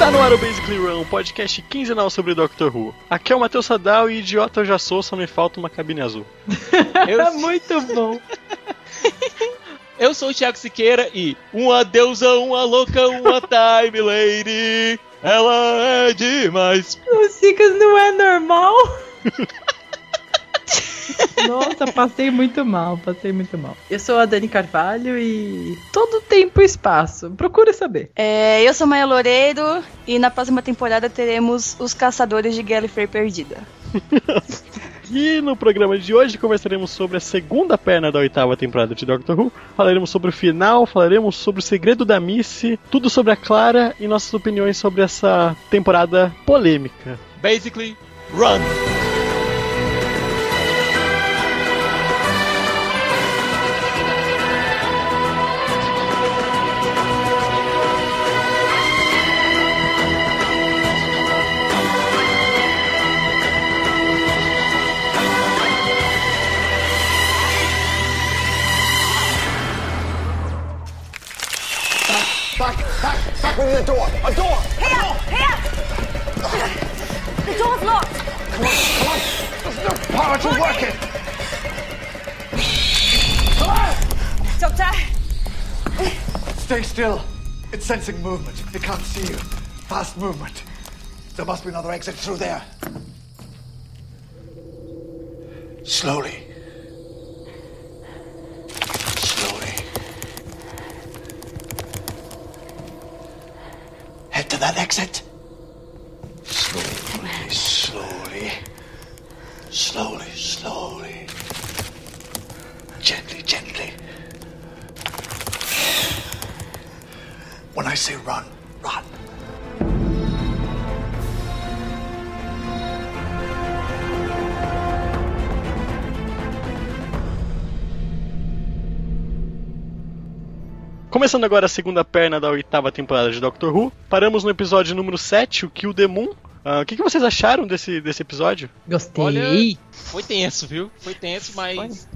Está no ar o Basically Run, um podcast quinzenal sobre Doctor Who. Aqui é o Matheus Sadal e idiota eu já sou, só me falta uma cabine azul. Eu, Muito bom. eu sou o Thiago Siqueira e uma deusa, uma louca, uma time lady. Ela é demais. O Cicas não é normal. Nossa, passei muito mal, passei muito mal. Eu sou a Dani Carvalho e todo tempo e espaço. Procura saber. É, eu sou Maia Loureiro e na próxima temporada teremos os Caçadores de Gallifrey Perdida. E no programa de hoje conversaremos sobre a segunda perna da oitava temporada de Doctor Who. Falaremos sobre o final, falaremos sobre o segredo da Missy, tudo sobre a Clara e nossas opiniões sobre essa temporada polêmica. Basically, run. Back with the door. A door. Here! Here! The door's locked! Come on, come on. There's no power to work it. Doctor! Stay still. It's sensing movement. It can't see you. Fast movement. There must be another exit through there. Slowly. To that exit. Slowly, slowly. Slowly, slowly. Gently, gently. When I say run, run. Começando agora a segunda perna da oitava temporada de Doctor Who, paramos no episódio número 7, o Kill the Moon. Ah, o que, que vocês acharam desse, desse episódio? Gostei. Olha, foi tenso, viu? Foi tenso, mas.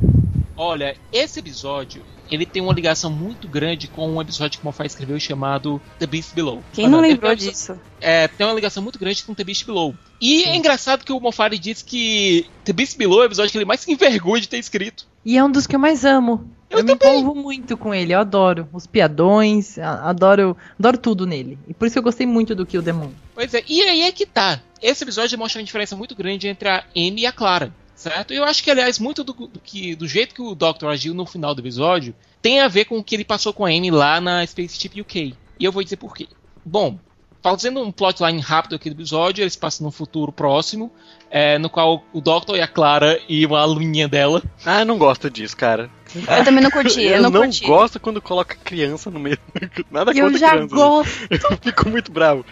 Olha, esse episódio ele tem uma ligação muito grande com um episódio que o Moffat escreveu chamado The Beast Below. Quem não lembrou disso? É, tem uma ligação muito grande com The Beast Below. E é engraçado que o Moffat disse que The Beast Below é o episódio que ele mais se envergonha de ter escrito. E é um dos que eu mais amo. Eu Eu, me envolvo muito com ele, eu adoro. Os piadões, adoro, adoro tudo nele. E por isso eu gostei muito do Kill the Moon. Pois é, e aí é que tá. Esse episódio mostra uma diferença muito grande entre a Amy e a Clara, certo? E eu acho que, aliás, muito do, do que, do jeito que o Doctor agiu no final do episódio tem a ver com o que ele passou com a Amy lá na Spaceship UK. E eu vou dizer por quê. Bom, fazendo um plotline rápido aqui do episódio, eles passam num futuro próximo, é, no qual o Doctor e a Clara e uma aluninha dela Ah, eu não gosto disso, cara. Eu também não curti, eu, eu não, não curti. gosto quando coloca criança no meio. Nada eu contra já criança. gosto. Eu fico muito bravo.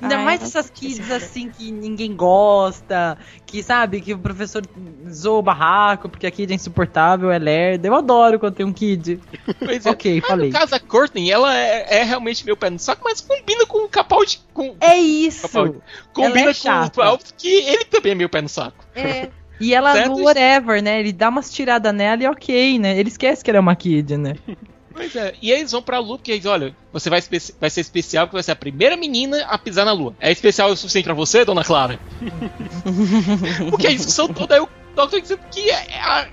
Ainda Ai, mais essas kids assim que ninguém gosta, que sabe, que o professor zoa o barraco porque a kid é insuportável, é lerda. Eu adoro quando tem um kid. Pois é. Ok, Mas falei. No caso, a Courtney, ela é, é realmente meu pé no saco, mas combina com o Capaldi. Com, É isso. Capaldi. combina é com o Alves, que ele também é meu pé no saco. É. E ela, Certo? no whatever, né? Ele dá umas tiradas nela e ok, né? Ele esquece que ela é uma kid, né? Pois é. E eles vão pra Lua, porque eles, olha, você vai, vai ser especial, porque vai ser a primeira menina a pisar na Lua. É especial o suficiente pra você, dona Clara? porque a discussão toda é o Doctor dizendo que é- a,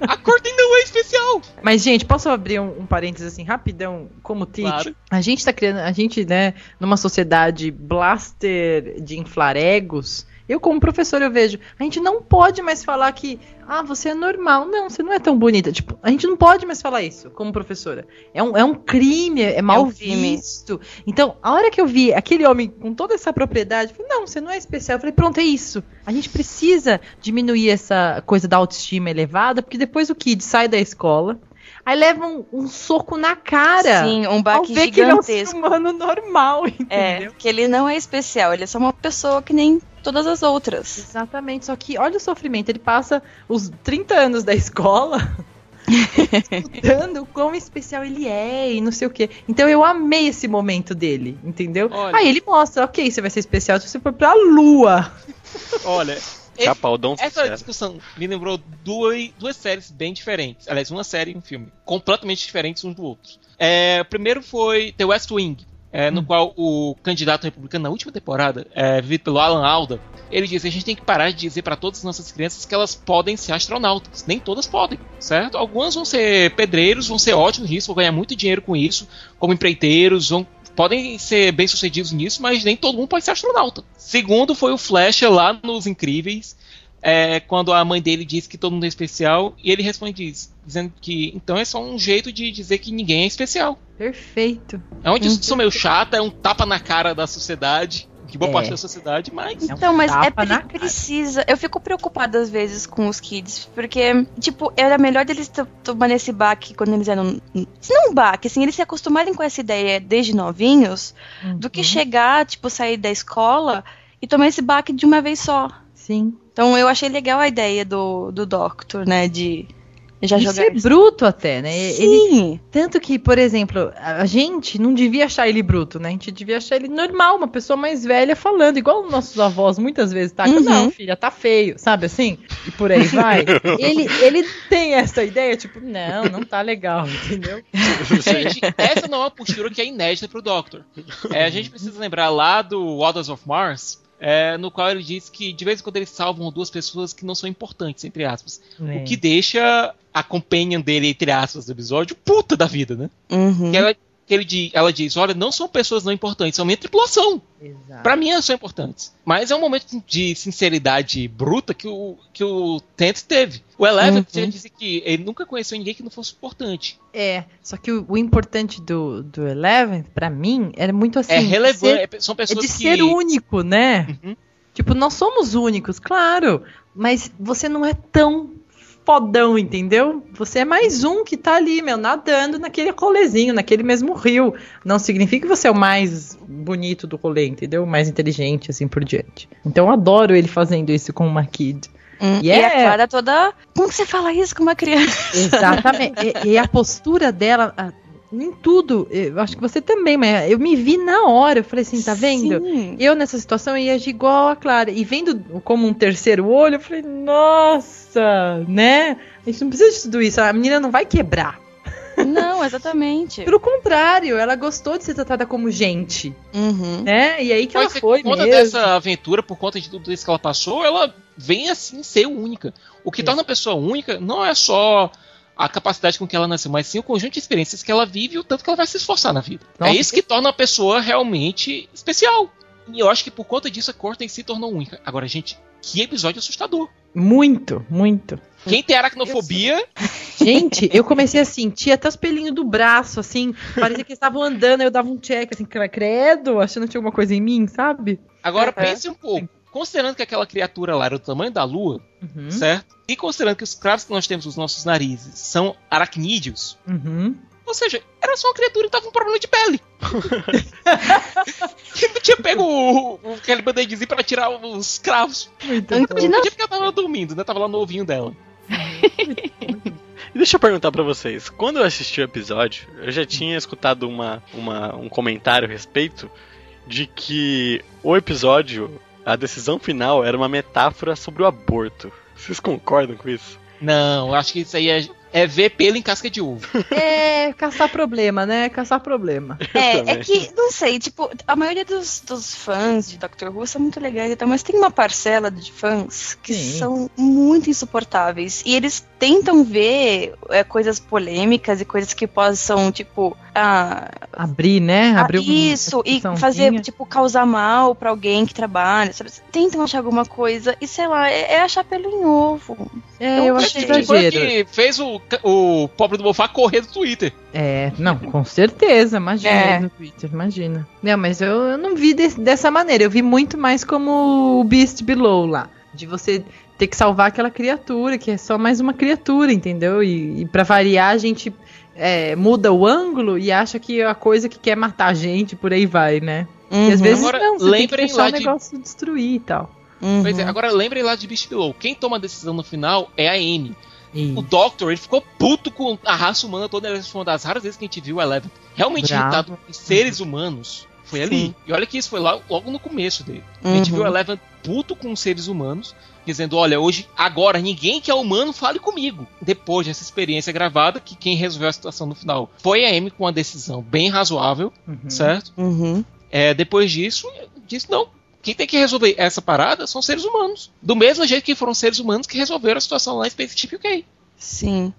a Courtney não é especial. Mas, gente, posso abrir um, um parênteses assim, rapidão, como teacher? Claro. A gente tá criando, a gente, né, numa sociedade blaster de inflar egos, eu como professor eu vejo, a gente não pode mais falar que, ah, você é normal. Não, você não é tão bonita. Tipo, a gente não pode mais falar isso como professora. É um, é um crime, é mal um crime. visto. Então, a hora que eu vi aquele homem com toda essa propriedade, eu falei, não, você não é especial. Eu falei, pronto, é isso. A gente precisa diminuir essa coisa da autoestima elevada, porque depois o kid sai da escola, aí leva um, um soco na cara. Sim, um baque ver que ele é um gigantesco. humano normal, É, entendeu? que ele não é especial, ele é só uma pessoa que nem todas as outras. Exatamente, só que olha o sofrimento, ele passa os 30 anos da escola estudando quão especial ele é e não sei o quê. Então eu amei esse momento dele, entendeu? Olha. Aí ele mostra, ok, você vai ser especial se você for pra lua. Olha, Capaldão essa sincero. discussão me lembrou duas, duas séries bem diferentes. Aliás, uma série e um filme. Completamente diferentes uns do outro. É, o primeiro foi The West Wing. É, no qual o candidato republicano na última temporada, é, vivido pelo Alan Alda, ele diz que a gente tem que parar de dizer para todas as nossas crianças que elas podem ser astronautas. Nem todas podem, certo? Algumas vão ser pedreiros, vão ser ótimos nisso, vão ganhar muito dinheiro com isso, como empreiteiros, vão podem ser bem sucedidos nisso, mas nem todo mundo pode ser astronauta. Segundo foi o Flash lá nos Incríveis, é, quando a mãe dele diz que todo mundo é especial, e ele responde diz, dizendo que então é só um jeito de dizer que ninguém é especial. Perfeito. É uma discussão meio chata, é um tapa na cara da sociedade, de boa É. parte da sociedade, mas É Então, mas é cara. precisa. Eu fico preocupada às vezes com os kids, porque, tipo, era melhor deles to- tomarem esse baque quando eles eram. Se não um baque, assim, eles se acostumarem com essa ideia desde novinhos, do que Uhum. chegar, tipo, sair da escola e tomar esse baque de uma vez só. Sim. Então eu achei legal a ideia do, do Doctor, né? De já e jogar. ser bruto até, né? Ele, Sim. tanto que, por exemplo, a a gente não devia achar ele bruto, né? A gente devia achar ele normal, uma pessoa mais velha falando, igual nossos avós muitas vezes tá, Uhum. não, filha, tá feio, sabe assim? E por aí vai. ele, ele tem essa ideia, tipo, não, não tá legal, entendeu? Gente, essa não é uma postura que é inédita pro Doctor. É, a gente precisa lembrar lá do Waters of Mars, é, no qual ele diz que de vez em quando eles salvam duas pessoas que não são importantes, entre aspas. É. O que deixa a companion dele, entre aspas, do episódio, puta da vida, né? Uhum. Que ela, que ele, di- ela diz: olha, não são pessoas não importantes, são minha tripulação. Pra mim elas são importantes. Mas é um momento de sinceridade bruta que o, que o Tent teve. O Eleven Uhum. já disse que ele nunca conheceu ninguém que não fosse importante. É, só que o, o importante do, do Eleven, pra mim, era muito assim. é relevante. ser- é- são É pessoas de que. ser único, né? Uhum. Tipo, nós somos únicos, claro. Mas você não é tão fodão, entendeu? Você é mais um que tá ali, meu, nadando naquele rolezinho, naquele mesmo rio. Não significa que você é o mais bonito do rolê, entendeu? O mais inteligente, assim por diante. Então eu adoro ele fazendo isso com uma kid. Hum, E E a é- Clara toda. Como que você fala isso com uma criança? Exatamente. e, e a postura dela, em tudo, eu acho que você também, mas eu me vi na hora. Eu falei assim, tá vendo? Sim. Eu, nessa situação, ia agir igual a Clara. E vendo como um terceiro olho, eu falei, nossa, né? A gente não precisa de tudo isso. A menina não vai quebrar. Não, exatamente. Pelo contrário, ela gostou de ser tratada como gente, Uhum. né? E aí que Pode ela ser foi por conta mesmo. dessa aventura, por conta de tudo isso que ela passou, ela vem assim ser única. O que Isso. torna a pessoa única não é só a capacidade com que ela nasceu, mas sim o conjunto de experiências que ela vive e o tanto que ela vai se esforçar na vida. Nossa. É isso que torna a pessoa realmente especial. E eu acho que por conta disso a Courtney se tornou única. Agora, gente, que episódio assustador. Muito, muito. Quem tem aracnofobia, Gente, eu comecei a sentir até os pelinhos do braço, assim. Parecia que eles estavam andando, aí eu dava um check, assim, credo, achando que tinha alguma coisa em mim, sabe? agora Uhum. pense um pouco. Considerando que aquela criatura lá era do tamanho da lua, Uhum. certo? E considerando que os cravos que nós temos nos nossos narizes são aracnídeos, Uhum. Ou seja, era só uma criatura que tava com problema de pele. que não tinha pego o, o, aquele band-aidzinho pra tirar os cravos. Muito Então, bom. imagina- Não podia porque ela tava dormindo, né? Tava lá no ovinho dela. E deixa eu perguntar pra vocês, quando eu assisti o episódio, eu já tinha escutado uma, uma- um comentário a respeito de que o episódio, a decisão final, era uma metáfora sobre o aborto. Vocês concordam com isso? Não, acho que isso aí é, é ver pelo em casca de uva. É, caçar problema, né? Caçar problema. É, também. é que, não sei, tipo, a maioria dos, dos fãs de Doctor Who são muito legais e tal, mas tem uma parcela de fãs que Sim. são muito insuportáveis. E eles tentam ver é, coisas polêmicas e coisas que possam, tipo, ah, Abrir, né? Abrir isso, e fazer, tipo, causar mal pra alguém que trabalha, sabe? Tentam achar alguma coisa e, sei lá, é, é achar pelo em ovo. É, eu acho gente, Foi exagero. que fez o, o pobre do Mofá correr do Twitter. É, não, com certeza, imagina É. no Twitter, imagina. Não, mas eu, eu não vi des- dessa maneira, eu vi muito mais como o Beast Below lá. De você ter que salvar aquela criatura, que é só mais uma criatura, entendeu? E, e para variar, a gente é, muda o ângulo e acha que é a coisa que quer matar a gente, por aí vai, né? E às Uhum. vezes Agora, não, você tem que lembrem deixar lá o de- negócio destruir e tal. Uhum. Pois é, agora lembrem lá de Beast Below. Quem toma a decisão no final é a Amy. E- O Doctor, ele ficou puto com a raça humana toda. Essa foi uma das raras vezes que a gente viu o Eleven realmente Bravo. irritado com seres humanos. Foi ali. Sim. E olha que isso foi lá, logo no começo dele. A gente Uhum. viu o Eleven puto com os seres humanos, dizendo: Olha, hoje, agora, ninguém que é humano fale comigo. Depois dessa experiência gravada, que quem resolveu a situação no final foi a Amy com uma decisão bem razoável, Uhum. certo? Uhum. É, depois disso, disse: Não. Quem tem que resolver essa parada são seres humanos. Do mesmo jeito que foram seres humanos que resolveram a situação lá em Spaceship UK. Sim.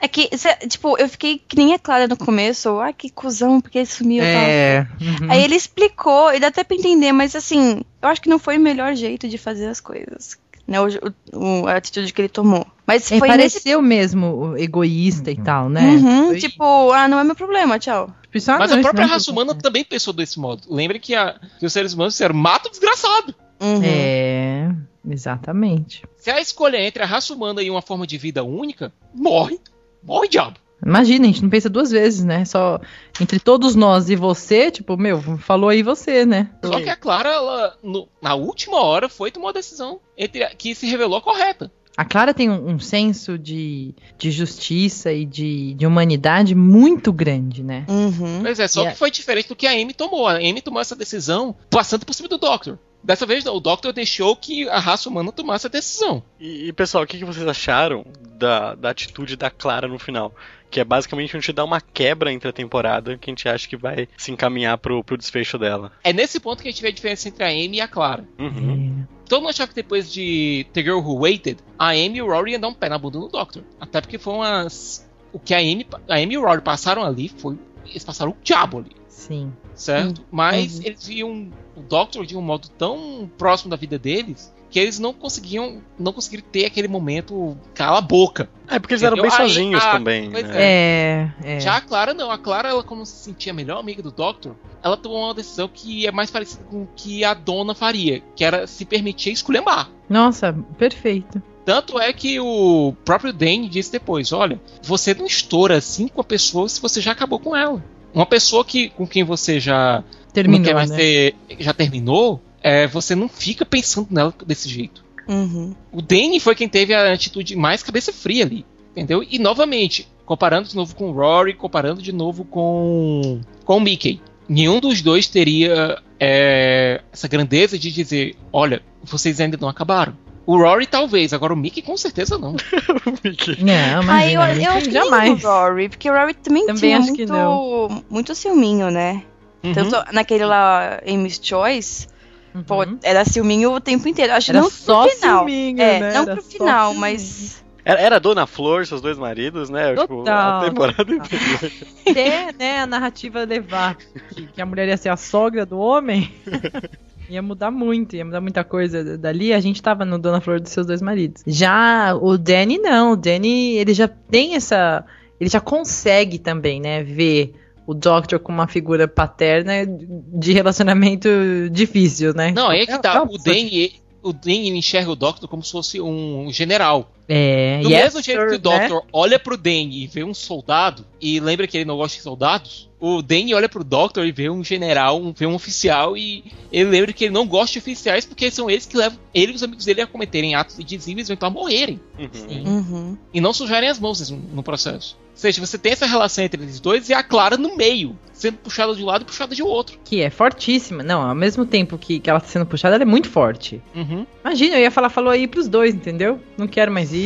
É que, cê- tipo, eu fiquei que nem a Clara no começo. Ai, que cuzão, porque ele sumiu. e tal. É. uhum. Aí ele explicou, e dá até pra entender, mas assim, eu acho que não foi o melhor jeito de fazer as coisas. Né, o, o- a atitude que ele tomou. Mas É, foi nesse. pareceu mesmo egoísta e tal, né? Uhum, Foi- tipo, ah, não é meu problema, tchau. tipo, ah, Mas não, a própria é raça humana também pensou desse modo. Lembre que, a- que os seres humanos disseram: mata o desgraçado. Uhum. É, exatamente. Se a escolha é entre a raça humana e uma forma de vida única, morre. Morre, diabo. Imagina, a gente não pensa duas vezes, né? Só entre todos nós e você, tipo, meu, falou aí você, né? Só que a Clara, ela, no- na última hora, foi e tomou a decisão entre que se revelou correta. A Clara tem um, um senso de, de justiça e de, de humanidade muito grande, né? Uhum. Pois é, só a- que foi diferente do que a Amy tomou. A Amy tomou essa decisão passando por cima do Doctor. Dessa vez, não, o Doctor deixou que a raça humana tomasse a decisão. E, e, pessoal, o que, que vocês acharam da, da atitude da Clara no final? Que é basicamente a gente dá uma quebra entre a temporada que a gente acha que vai se encaminhar pro, pro desfecho dela. É nesse ponto que a gente vê a diferença entre a Amy e a Clara. Uhum. Todo mundo achava que depois de The Girl Who Waited, a Amy e o Rory iam dar um pé na bunda do Doctor. Até porque foi umas. O que a Amy, a Amy e o Rory passaram ali foi. Eles passaram o diabo ali, Sim. certo? Mas Uhum. eles viam o Doctor de um modo tão próximo da vida deles que eles não conseguiam. Não conseguiram ter aquele momento cala a boca. É porque eles eram bem Entendeu? Aí, sozinhos ah, também, né? É, é. Já a Clara não, a Clara, ela como se sentia a melhor amiga do Doctor, ela tomou uma decisão que é mais parecida com o que a dona faria, que era se permitir esculhambar. Nossa, perfeito. Tanto é que o próprio Dane disse depois: olha, você não estoura assim com a pessoa se você já acabou com ela. Uma pessoa que, com quem você já Terminou, não quer mais né? ter, já terminou, é, você não fica pensando nela desse jeito. Uhum. O Dane foi quem teve a atitude mais cabeça fria ali, entendeu? E novamente, comparando de novo com o Rory, comparando de novo com, com o Mickey. Nenhum dos dois teria é, essa grandeza de dizer: olha, vocês ainda não acabaram. O Rory talvez, agora o Mickey com certeza não. Não, Ah, eu, eu acho que jamais. nem o Rory, porque o Rory também, Também tinha muito, muito ciúminho, né? Uhum. Tanto naquele lá, Amy's Choice, Uhum. pô, era ciúminho o tempo inteiro. Acho que Era não só pro final. ciúminho, é, né? não Era pro final, ciúminho. mas. Era, Dona Flor, seus dois maridos, né? Tipo, Total. a temporada inteira. Até, né, a narrativa levar que, que a mulher ia ser a sogra do homem, ia mudar muito, ia mudar muita coisa dali. A gente tava no Dona Flor dos seus dois maridos. Já o Danny não, o Danny, ele já tem essa, ele já consegue também, né, ver o Doctor como uma figura paterna de relacionamento difícil, né? Não, aí é que É- tá. é o Dane, o enxerga o Doctor como se fosse um general. É, Do yes, mesmo jeito que o sir, né? Doctor olha pro Dane e vê um soldado, e lembra que ele não gosta de soldados, o Dane olha pro Doctor e vê um general, um- vê um oficial, e ele lembra que ele não gosta de oficiais porque são eles que levam ele e os amigos dele a cometerem atos indizíveis ou então a morrerem. Uhum. Uhum. E não sujarem as mãos no, no processo. Ou seja, você tem essa relação entre eles dois e a Clara no meio, sendo puxada de um lado e puxada de outro. Que é fortíssima. Não, ao mesmo tempo que, que ela tá sendo puxada, ela é muito forte. Uhum. Imagina, eu ia falar, falou aí pros dois, entendeu? Não quero mais isso.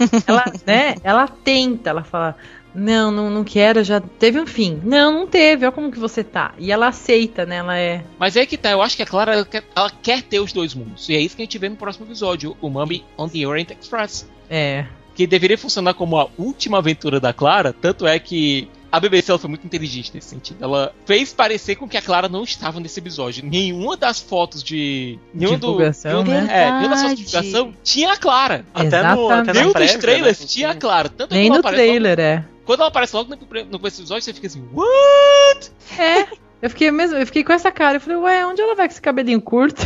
Ela, né, ela tenta, ela fala, não, não, não quero, já teve um fim. Não, não teve, olha como que você tá. E ela aceita, né, ela é... Mas é que tá, eu acho que a Clara ela quer, ela quer ter os dois mundos. E é isso que a gente vê no próximo episódio, o Mummy on the Orient Express. É, que deveria funcionar como a última aventura da Clara, tanto é que a BBC ela foi muito inteligente nesse sentido. Ela fez parecer com que a Clara não estava nesse episódio. Nenhuma das fotos de. Nenhuma Divulgação, do, né? É, nenhuma das fotos de divulgação tinha a Clara. Até no, até Nenhum dos prévia, trailers né? tinha a Clara. Tanto nem no trailer, é. Logo, quando ela aparece logo no, no começo do episódio, você fica assim, what? É, eu fiquei mesmo, eu fiquei com essa cara, eu falei, ué, onde ela vai com esse cabelinho curto?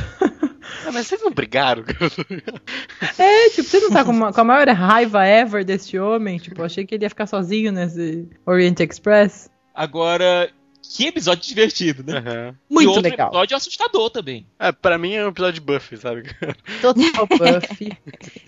Ah, mas vocês não brigaram? É, tipo, você não tá com, uma- com a maior raiva ever deste homem? Tipo, eu achei que ele ia ficar sozinho nesse Orient Express. Agora, Que episódio divertido, né? E Muito outro legal. episódio assustador também. É, pra mim é um episódio de Buffy, sabe? Total Buffy.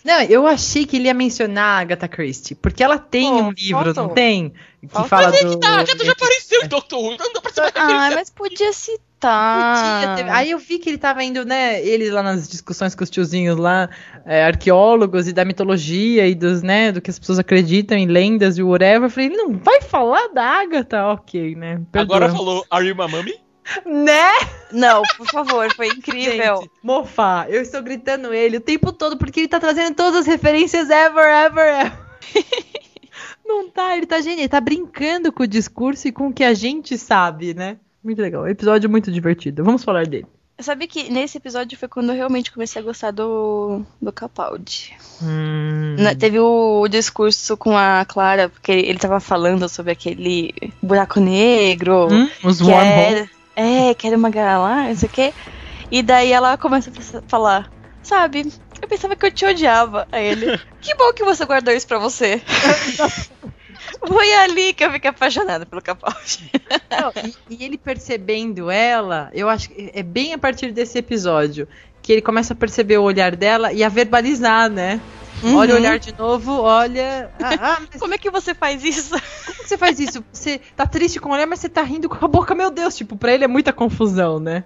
Não, eu achei que ele ia mencionar a Agatha Christie, porque ela tem Pô, um livro, faltou. não tem? Que Faltou. fala Mas é do. que tá, a Agatha já apareceu em Doctor Who, não dá pra mais Ah, referência. mas podia Podia citar. ter- Aí eu vi que ele tava indo, né? Ele lá nas discussões com os tiozinhos lá, é, arqueólogos e da mitologia e dos, né, do que as pessoas acreditam em lendas e whatever. Eu falei, ele não vai falar da Agatha? Ok, né? Perdoa. Agora falou, are you my mommy? Né? Não, por favor, foi incrível. Gente, eu estou gritando ele o tempo todo porque ele tá trazendo todas as referências ever, ever, ever. Não tá, ele tá genial, ele tá brincando com o discurso e com o que a gente sabe, né? Muito legal, episódio muito divertido. Vamos falar dele. Eu sabia que nesse episódio foi quando eu realmente comecei a gostar do, do Capaldi. Hum, Na- Teve o discurso com a Clara, porque ele tava falando sobre aquele buraco negro. hum, os que era, é, que era uma galáxia, não sei o quê. E daí ela começa a falar, sabe, eu pensava que eu te odiava. Aí ele, que bom que você guardou isso pra você. Foi ali que eu fiquei apaixonada pelo Capaldi. Não, e, e ele percebendo ela, eu acho que é bem a partir desse episódio que ele começa a perceber o olhar dela e a verbalizar, né? Olha o Uhum. olhar de novo, olha. Ah, ah, mas Como é que você faz isso? como que você faz isso? Você tá triste com o olhar, mas você tá rindo com a boca, meu Deus. Tipo, pra ele é muita confusão, né?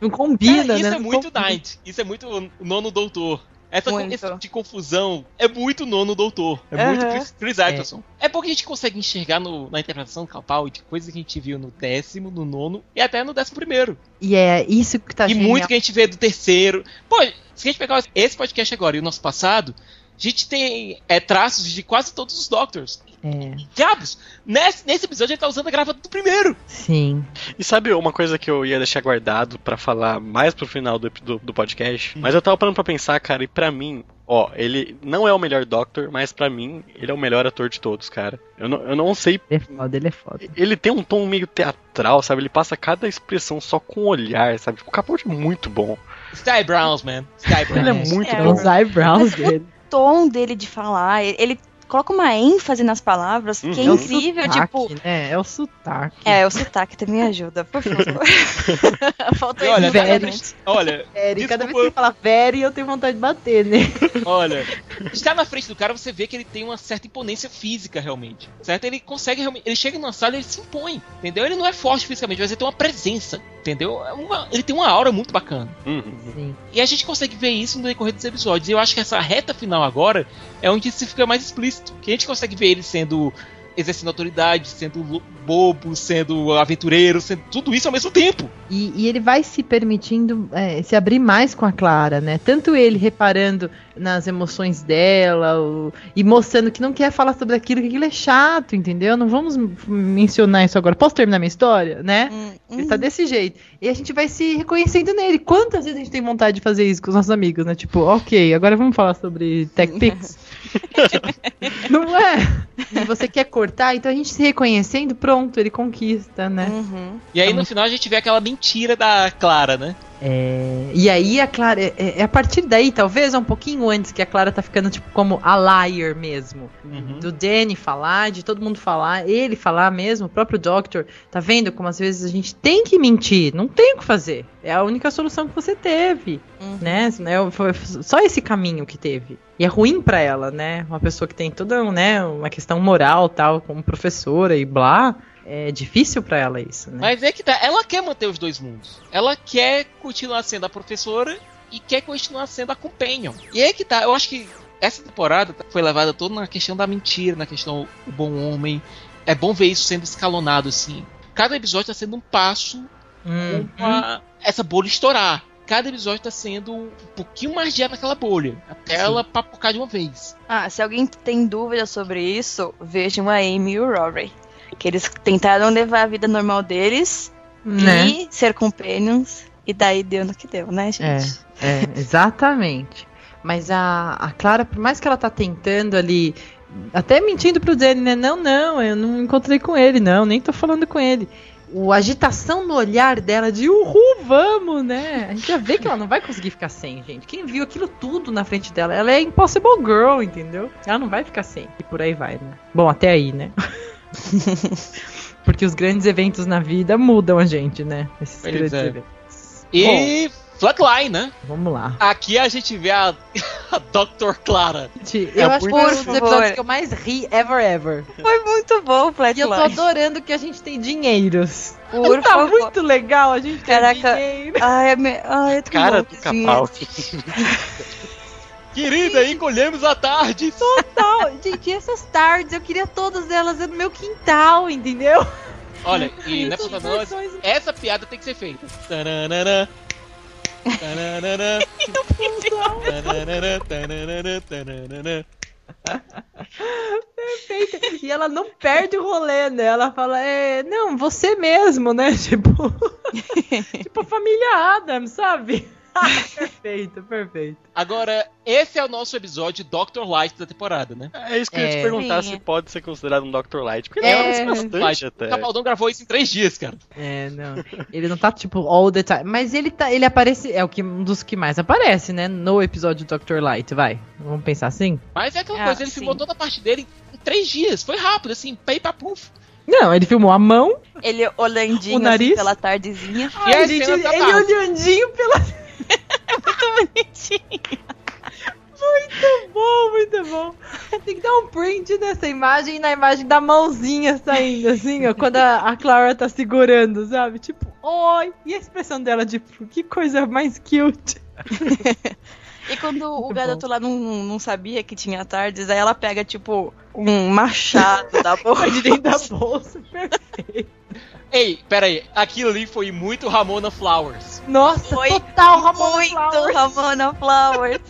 Não combina, Cara, isso né? é Não muito combina. Night. Isso é muito nono doutor. Essa, Muito. esse tipo de confusão é muito nono doutor. É muito Aham. Chris, Chris Eccleston. É. porque a gente consegue enxergar no- na interpretação do Capaldi coisas que a gente viu no décimo, no nono e até no décimo primeiro. E é isso que tá e genial. muito que a gente vê do terceiro. Pô, se a gente pegar esse podcast agora e o nosso passado, a gente tem é, traços de quase todos os Doctors. É, Diabos! Nesse, nesse episódio ele tá usando a gravata do primeiro. sim. E sabe uma coisa que eu ia deixar guardado pra falar mais pro final do, do, do podcast? Mas eu tava parando pra pensar, cara, e pra mim, ó, ele não é o melhor Doctor, mas pra mim, ele é o melhor ator de todos, cara. Eu não, eu não sei. Ele é foda, ele é foda. Ele tem um tom meio teatral, sabe? Ele passa cada expressão só com o olhar, sabe? O Capaldi é muito bom. Sky Browns, man. Sky Browns. Ele é muito É, bom. Os eyebrows dele. tom dele de falar, ele coloca uma ênfase nas palavras que é Uhum. incrível, sotaque, tipo. né? É o sotaque. É, o sotaque também ajuda, por favor. Faltou E olha, vez, olha, Very, cada vez que ele fala very, eu tenho vontade de bater, né? olha, estar na frente do cara, você vê que ele tem uma certa imponência física, realmente. Certo? Ele consegue realmente. Ele chega numa sala e ele se impõe. Entendeu? Ele não é forte fisicamente, mas ele tem uma presença. Entendeu? É uma- ele tem uma aura muito bacana. Uhum. Sim. E a gente consegue ver isso no decorrer dos episódios. E eu acho que essa reta final agora é onde isso fica mais explícito. Que a gente consegue ver ele sendo. Exercendo autoridade, sendo bobo, sendo aventureiro, sendo tudo isso ao mesmo tempo. E, e ele vai se permitindo é, se abrir mais com a Clara, né? Tanto ele reparando nas emoções dela o- e mostrando que não quer falar sobre aquilo, que aquilo é chato, entendeu? Não vamos mencionar isso agora. Posso terminar minha história, né? Hum, Ele tá desse jeito. E a gente vai se reconhecendo nele. Quantas vezes a gente tem vontade de fazer isso com os nossos amigos, né? Tipo, ok, agora vamos falar sobre TechPix. Não é? E você quer cortar, então a gente se reconhecendo, pronto, ele conquista, né? Uhum. E aí Tá no final a gente vê aquela mentira da Clara, né? É, e aí a Clara, é, é a partir daí, talvez um pouquinho antes que a Clara tá ficando tipo como a liar mesmo. Uhum. Do Danny falar, de todo mundo falar, ele falar mesmo, o próprio Doctor. Tá vendo como às vezes a gente tem que mentir, não tem o que fazer. É a única solução que você teve, Uhum. né? né? Foi só esse caminho que teve. E é ruim pra ela, né? Uma pessoa que tem toda né, uma questão moral, tal, como professora e blá. É difícil pra ela isso, né? Mas é que tá, ela quer manter os dois mundos. Ela quer continuar sendo a professora e quer continuar sendo a companion. E é que tá, eu acho que essa temporada foi levada toda na questão da mentira, na questão do bom homem. É bom ver isso sendo escalonado assim. Cada episódio tá sendo um passo Hum, pra essa bolha estourar. Cada episódio tá sendo um pouquinho mais de ar naquela bolha. Até Sim. ela papocar de uma vez. Ah, se alguém tem dúvida sobre isso, vejam a Amy e o Rory. Que eles tentaram levar a vida normal deles né? e ser companions. E daí deu no que deu, né, gente? É, exatamente. Mas a, a Clara, por mais que ela tá tentando ali, até mentindo pro Danny, né? Não, não, eu não encontrei com ele, não, nem tô falando com ele. O a agitação no olhar dela de uhul, vamos, né? A gente já vê que ela não vai conseguir ficar sem, gente. Quem viu aquilo tudo na frente dela, ela é impossible girl, entendeu? Ela não vai ficar sem. E por aí vai, né? Bom, até aí, né? porque os grandes eventos na vida mudam a gente, né? Esses Pois grandes é. eventos. E Flatline, né? Vamos lá. Aqui a gente vê a, a Dr. Clara. Gente, eu acho que foi um dos episódios que eu mais ri ever, ever. Foi muito bom o E eu tô Flatline. adorando que a gente tem dinheiros. Por tá favor. muito legal a gente ter dinheiro. Ai, é me... Ai, eu tô com Cara do vontade. Querida, encolhemos a tarde. Total. Gente, essas tardes, eu queria todas elas no meu quintal, entendeu? Olha, e nessa pra nós, essa piada tem que ser feita. Tananana. Tananana. Tananana, tananana, tananana. Perfeita. E ela não perde o rolê, né? Ela fala, é, não, você mesmo, né? Tipo, tipo a família Adams, sabe? perfeito, perfeito. Agora, esse é o nosso episódio Dr. Light da temporada, né? É isso que eu ia te É. perguntar Sim. se pode ser considerado um Dr. Light. Porque É. é, bastante Light. O até. Capaldão gravou isso em três dias, cara. É, não. Ele não tá, tipo, all the time. Mas ele tá. Ele aparece. É o que, um dos que mais aparece, né? No episódio do Dr. Light, vai. Vamos pensar assim? Mas é aquela Ah, coisa, ele sim. filmou toda a parte dele em três dias. Foi rápido, assim, pay pra puff. Não, ele filmou a mão. Ele olhandinho O nariz? assim, pela tardezinha. E Ai, a gente, ele da tarde? Olhandinho pela. Bonitinho. Muito bom, muito bom. Tem que dar um print nessa imagem e na imagem da mãozinha saindo, assim, ó, quando a, a Clara tá segurando, sabe? Tipo, oi! E a expressão dela, tipo, que coisa mais cute. E quando o Muito garoto lá não, não sabia que tinha tardes, aí ela pega, tipo, um machado da boca. De dentro da bolsa, perfeito. Ei, pera aí, aquilo ali foi muito Ramona Flowers. Nossa, Foi total Ramona Muito Flowers. Ramona Flowers.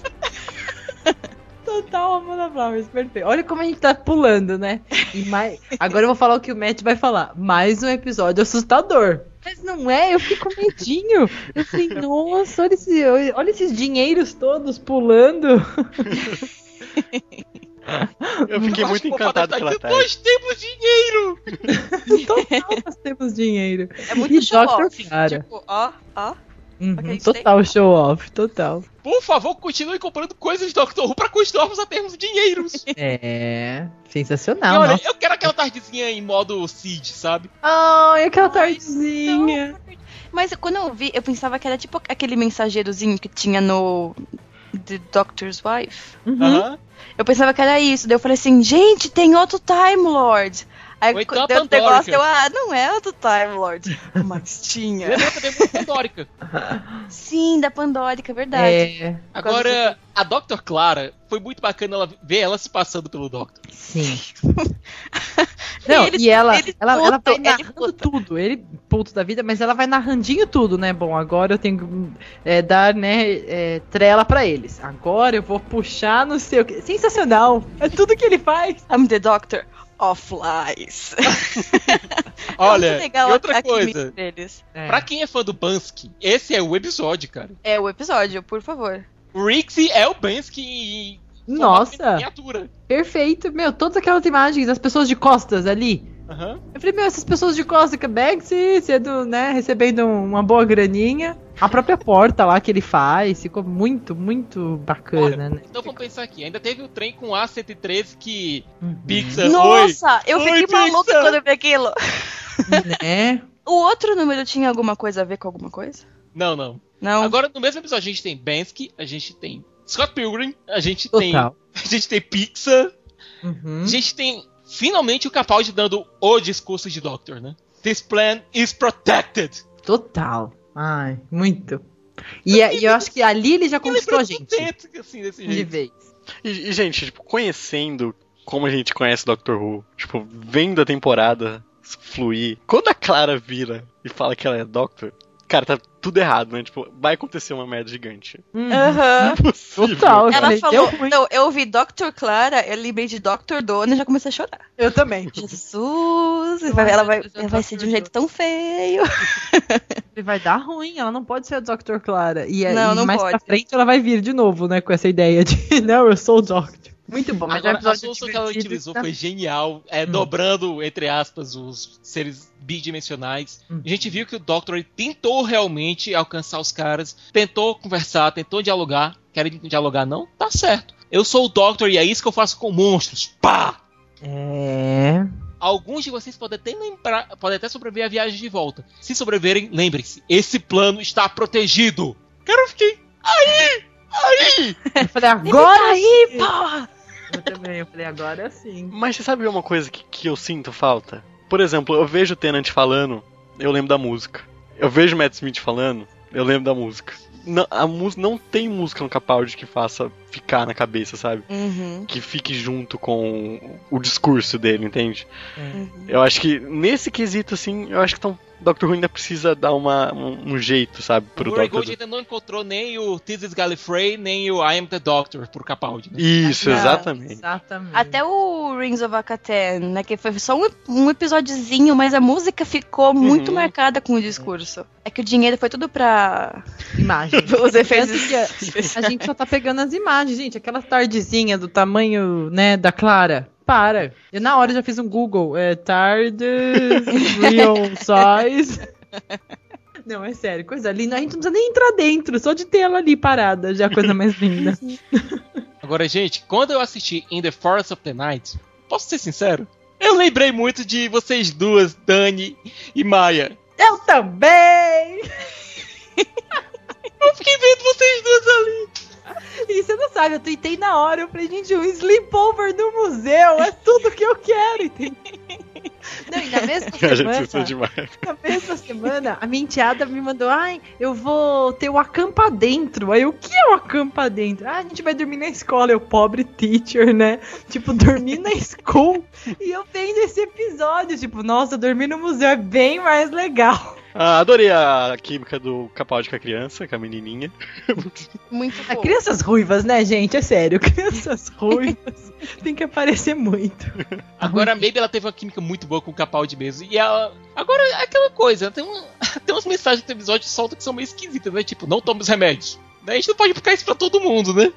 Total Ramona Flowers, perfeito. Olha como a gente tá pulando, né? E mais... Agora eu vou falar o que o Matt vai falar. Mais um episódio assustador. Mas não é, eu com medinho. Eu falei, nossa, olha, esse, olha esses dinheiros todos pulando. Eu fiquei muito encantado Papai pela tá tarde. Nós temos dinheiro! Total, nós temos dinheiro. É muito E show Dr. off. Clara. Tipo, ó, ó. Uhum, total show off, total. Por favor, continue comprando coisas de Doctor Who pra continuarmos a termos dinheiros. É, E sensacional. olha, nossa. eu quero aquela tardezinha em modo Seed, sabe? Ai, aquela Ai, tardezinha. Mas quando eu vi, eu pensava que era tipo aquele mensageirozinho que tinha no The Doctor's Wife. Uhum. Aham. Eu pensava que era isso. Daí eu falei assim, gente, tem outro Time Lord. Aí Ou então a deu um negócio, eu, ah, não é outro Time Lord. Mas tinha. Lembra também muito Pandórica. Sim, da Pandórica, é verdade. É, Agora, a Dr. Clara, foi muito bacana ela ver ela se passando pelo Doctor. sim. Não, Ele- e ela, ele ela, ela puto, vai ele narrando puto. tudo. Ele puto da vida, mas ela vai narrandinho tudo, né? Bom, agora eu tenho que é, dar, né, é, trela pra eles. Agora eu vou puxar no seu. Sensacional! É tudo que ele faz. I'm the Doctor of Lies. Olha, é legal e outra a coisa. deles. É. Pra quem é fã do Bansky, esse é o episódio, cara. É o episódio, por favor. O Rixie é o Bansky Nossa. miniatura. Perfeito. Meu, todas aquelas imagens das pessoas de costas ali. Aham. Eu falei, meu, essas pessoas de costas que Banksy sendo, né, recebendo uma boa graninha. A própria porta lá que ele faz, ficou muito, muito bacana, Olha, né? Então vamos pensar aqui. Ainda teve o trem com A113 que Uhum. Pixar. Oi. Nossa, eu Oi, fiquei maluca Pixar. quando eu vi aquilo. né? O outro número tinha alguma coisa a ver com alguma coisa? Não, não. Não. Agora, no mesmo episódio, a gente tem Bansky, a gente tem Scott Pilgrim, a gente tem. Total. A gente tem Pixar, Uhum. a gente tem finalmente o Capaldi dando o discurso de Doctor, né? This plan is protected. Total. Ai, muito. E, é- e eu acho que ali ele já conquistou a gente. Contente, assim, desse De jeito. vez. E, e, gente, tipo, conhecendo como a gente conhece Doctor Who, tipo, vendo a temporada fluir, quando a Clara vira e fala que ela é Doctor, cara, tá tudo errado, né? Tipo, vai acontecer uma merda gigante. Uhum. Aham. Impossível. Total. Eu Ela falei, falou. ruim. Não, eu ouvi Dr. Clara, eu lembrei de Dr. Dona e já comecei a chorar. Eu também. Jesus! vai- ela vai, eu ela vai ser de um jeito tão feio. Ele vai dar ruim, ela não pode ser a Dr. Clara. E, aí, Não, não mais pode. pra frente ela vai vir de novo, né? Com essa ideia de, não, eu sou o Doctor. Muito bom, mas é um Agora, a solução que ela utilizou tá? foi genial, é, Hum. dobrando, entre aspas, os seres bidimensionais. Hum. A gente viu que o Doctor ele tentou realmente alcançar os caras, tentou conversar, tentou dialogar. Querem dialogar, não? Tá certo. Eu sou o Doctor e é isso que eu faço com monstros. Pá! É. alguns de vocês podem até lembrar, podem até sobreviver à viagem de volta. Se sobreviverem, lembrem-se, esse plano está protegido. Cara, eu fiquei. Aí! Aí! Eu falei, Ele agora tá aí, porra! Eu também, eu falei, agora sim. Mas você sabe uma coisa que, que eu sinto falta? Por exemplo, eu vejo o Tenant falando, eu lembro da música. Eu vejo o Matt Smith falando, eu lembro da música. Não, a música não tem música no Capaldi que faça ficar na cabeça, sabe? Uhum. Que fique junto com o discurso dele, entende? uhum. Eu acho que nesse quesito, assim, eu acho que tão, Doctor Who ainda precisa dar uma, um, um jeito, sabe, O pro Murray Doctor. Gold ainda não encontrou nem o This is Gallifrey, nem o I am the Doctor pro Capaldi. Né? Isso, exatamente. Exatamente. Até o Rings of Akaten, né? Que foi só um, um episódiozinho, mas a música ficou muito Uhum. marcada com o discurso. É que o dinheiro foi tudo pra imagem. os efeitos A gente só tá pegando as imagens, gente. Aquela tardezinha do tamanho, né, da Clara. Para. Eu na hora já fiz um Google. É tardes, real size. Não, é sério, coisa linda. A gente não precisa nem entrar dentro, só de ter ela ali parada, já é a coisa mais linda. Agora, gente, quando eu assisti In the Forest of the Night, posso ser sincero? Eu lembrei muito de vocês duas, Dani e Maia. Eu também! Eu fiquei vendo vocês duas ali. E você não sabe, eu tuitei na hora, eu falei, gente, um sleepover no museu, é tudo que eu quero, entendeu? Não, e na mesma semana, na mesma semana, a minha enteada me mandou, ai, eu vou ter o acampa dentro. Aí, o que é o acampa dentro? Ah, a gente vai dormir na escola, eu pobre teacher, né? Tipo, dormir na school. E eu vendo esse episódio, tipo, nossa, dormir no museu é bem mais legal. Ah, adorei a química do Capaldi com a criança, com a menininha. muito Ah, fofo. crianças ruivas, né, gente? É sério, crianças ruivas tem que aparecer muito. Agora a Maybe ela teve uma química muito boa com o Capaldi mesmo. E ela. Agora é aquela coisa, tem, um, tem umas mensagens do episódio que solta que são meio esquisitas, né? Tipo, não tome os remédios. A gente não pode ficar isso pra todo mundo, né?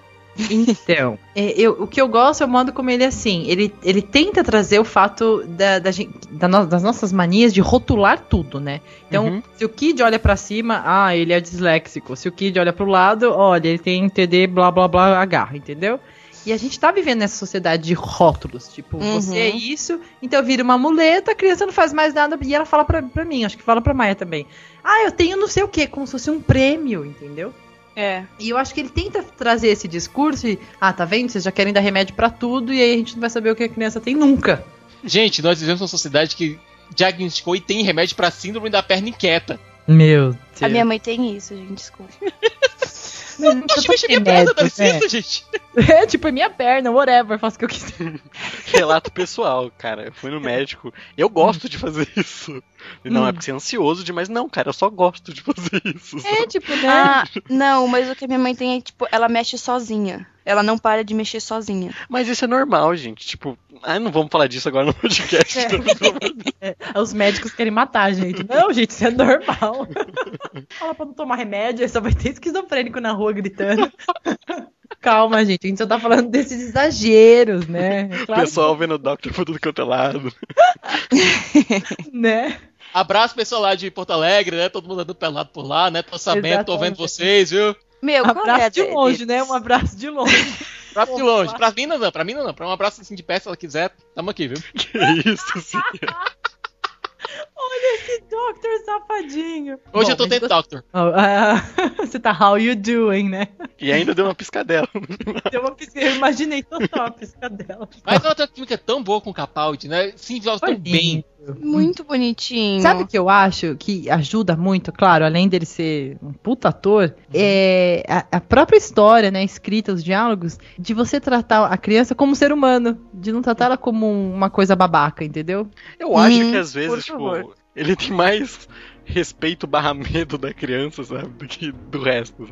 Então, é, eu, o que eu gosto é o modo como ele é assim. Ele, ele tenta trazer o fato da, da da no- das nossas manias de rotular tudo, né? Então, Uhum. se o Kid olha pra cima, ah, ele é disléxico. Se o Kid olha pro lado, olha, ele tem TD blá blá blá H, entendeu? E a gente tá vivendo nessa sociedade de rótulos. Tipo, Uhum. você é isso, então vira uma muleta, a criança não faz mais nada. E ela fala pra, pra mim, acho que fala pra Maia também. Ah, eu tenho não sei o que, como se fosse um prêmio, entendeu? É. E eu acho que ele tenta trazer esse discurso e, ah, tá vendo? Vocês já querem dar remédio pra tudo e aí a gente não vai saber o que a criança tem nunca. Gente, nós vivemos uma sociedade que diagnosticou e tem remédio pra síndrome da perna inquieta. Meu Deus. A minha mãe tem isso, gente, desculpa. Mas não precisa mexer ter minha perna, né? licença, gente. É, tipo, é minha perna, whatever, faço o que eu quiser. Relato pessoal, cara. Eu fui no médico. Eu gosto de fazer isso. E Não Hum. é porque você é ansioso demais, não, cara. Eu só gosto de fazer isso. É, tipo, né? Ah, não, mas o que a minha mãe tem é, tipo, ela mexe sozinha. Ela não para de mexer sozinha. Mas isso é normal, gente. Tipo, ah, não vamos falar disso agora no podcast. É. É, os médicos querem matar a gente. Não, gente, isso é normal. Fala pra não tomar remédio, aí só vai ter esquizofrênico na rua gritando. Calma, gente, a gente só tá falando desses exageros, né? É O Claro pessoal vendo o Doctor por tudo quanto é lado. né? Abraço pessoal lá de Porto Alegre, né? Todo mundo andando pelado por lá, né? Tô sabendo, tô vendo vocês, viu? Meu, qual é Abraço de longe, né? Um abraço de longe. Abraço de longe. Pra mim não, pra mim não. Pra um abraço assim de perto, se ela quiser, tamo aqui, viu? Que isso, sim. Olha esse Doctor safadinho. Hoje Bom, eu tô dentro do Doctor. Oh, ah, você tá how you doing, né? E ainda deu uma piscadela. Deu uma pisca... Eu imaginei total a piscadela. Mas ela tem uma química tão boa com o Capaldi, né? Se envolve tão bem. Muito bonitinho. Sabe o que eu acho que ajuda muito, claro, além dele ser um puta ator, é a, a própria história, né, escrita, os diálogos, de você tratar a criança como um ser humano, de não tratar ela como uma coisa babaca, entendeu? Eu acho Hum, que às por vezes, tipo, favor. Ele tem mais respeito barra medo da criança, sabe? Do que do resto.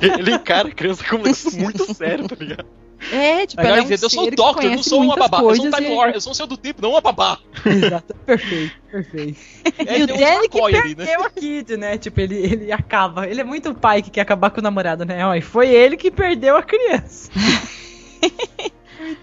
Ele encara a criança como isso muito sério, tá ligado? É, tipo, ela é um eu sou o Doctor, eu não sou uma babá. Eu sou um Time e- eu sou um seu do tipo, não uma babá. Exato, perfeito, perfeito. É, e o um Danny que McCoy ali, né? perdeu a Kid, né? Tipo, ele, ele acaba. Ele é muito pai que quer acabar com o namorado, né? Ó, e foi ele que perdeu a criança.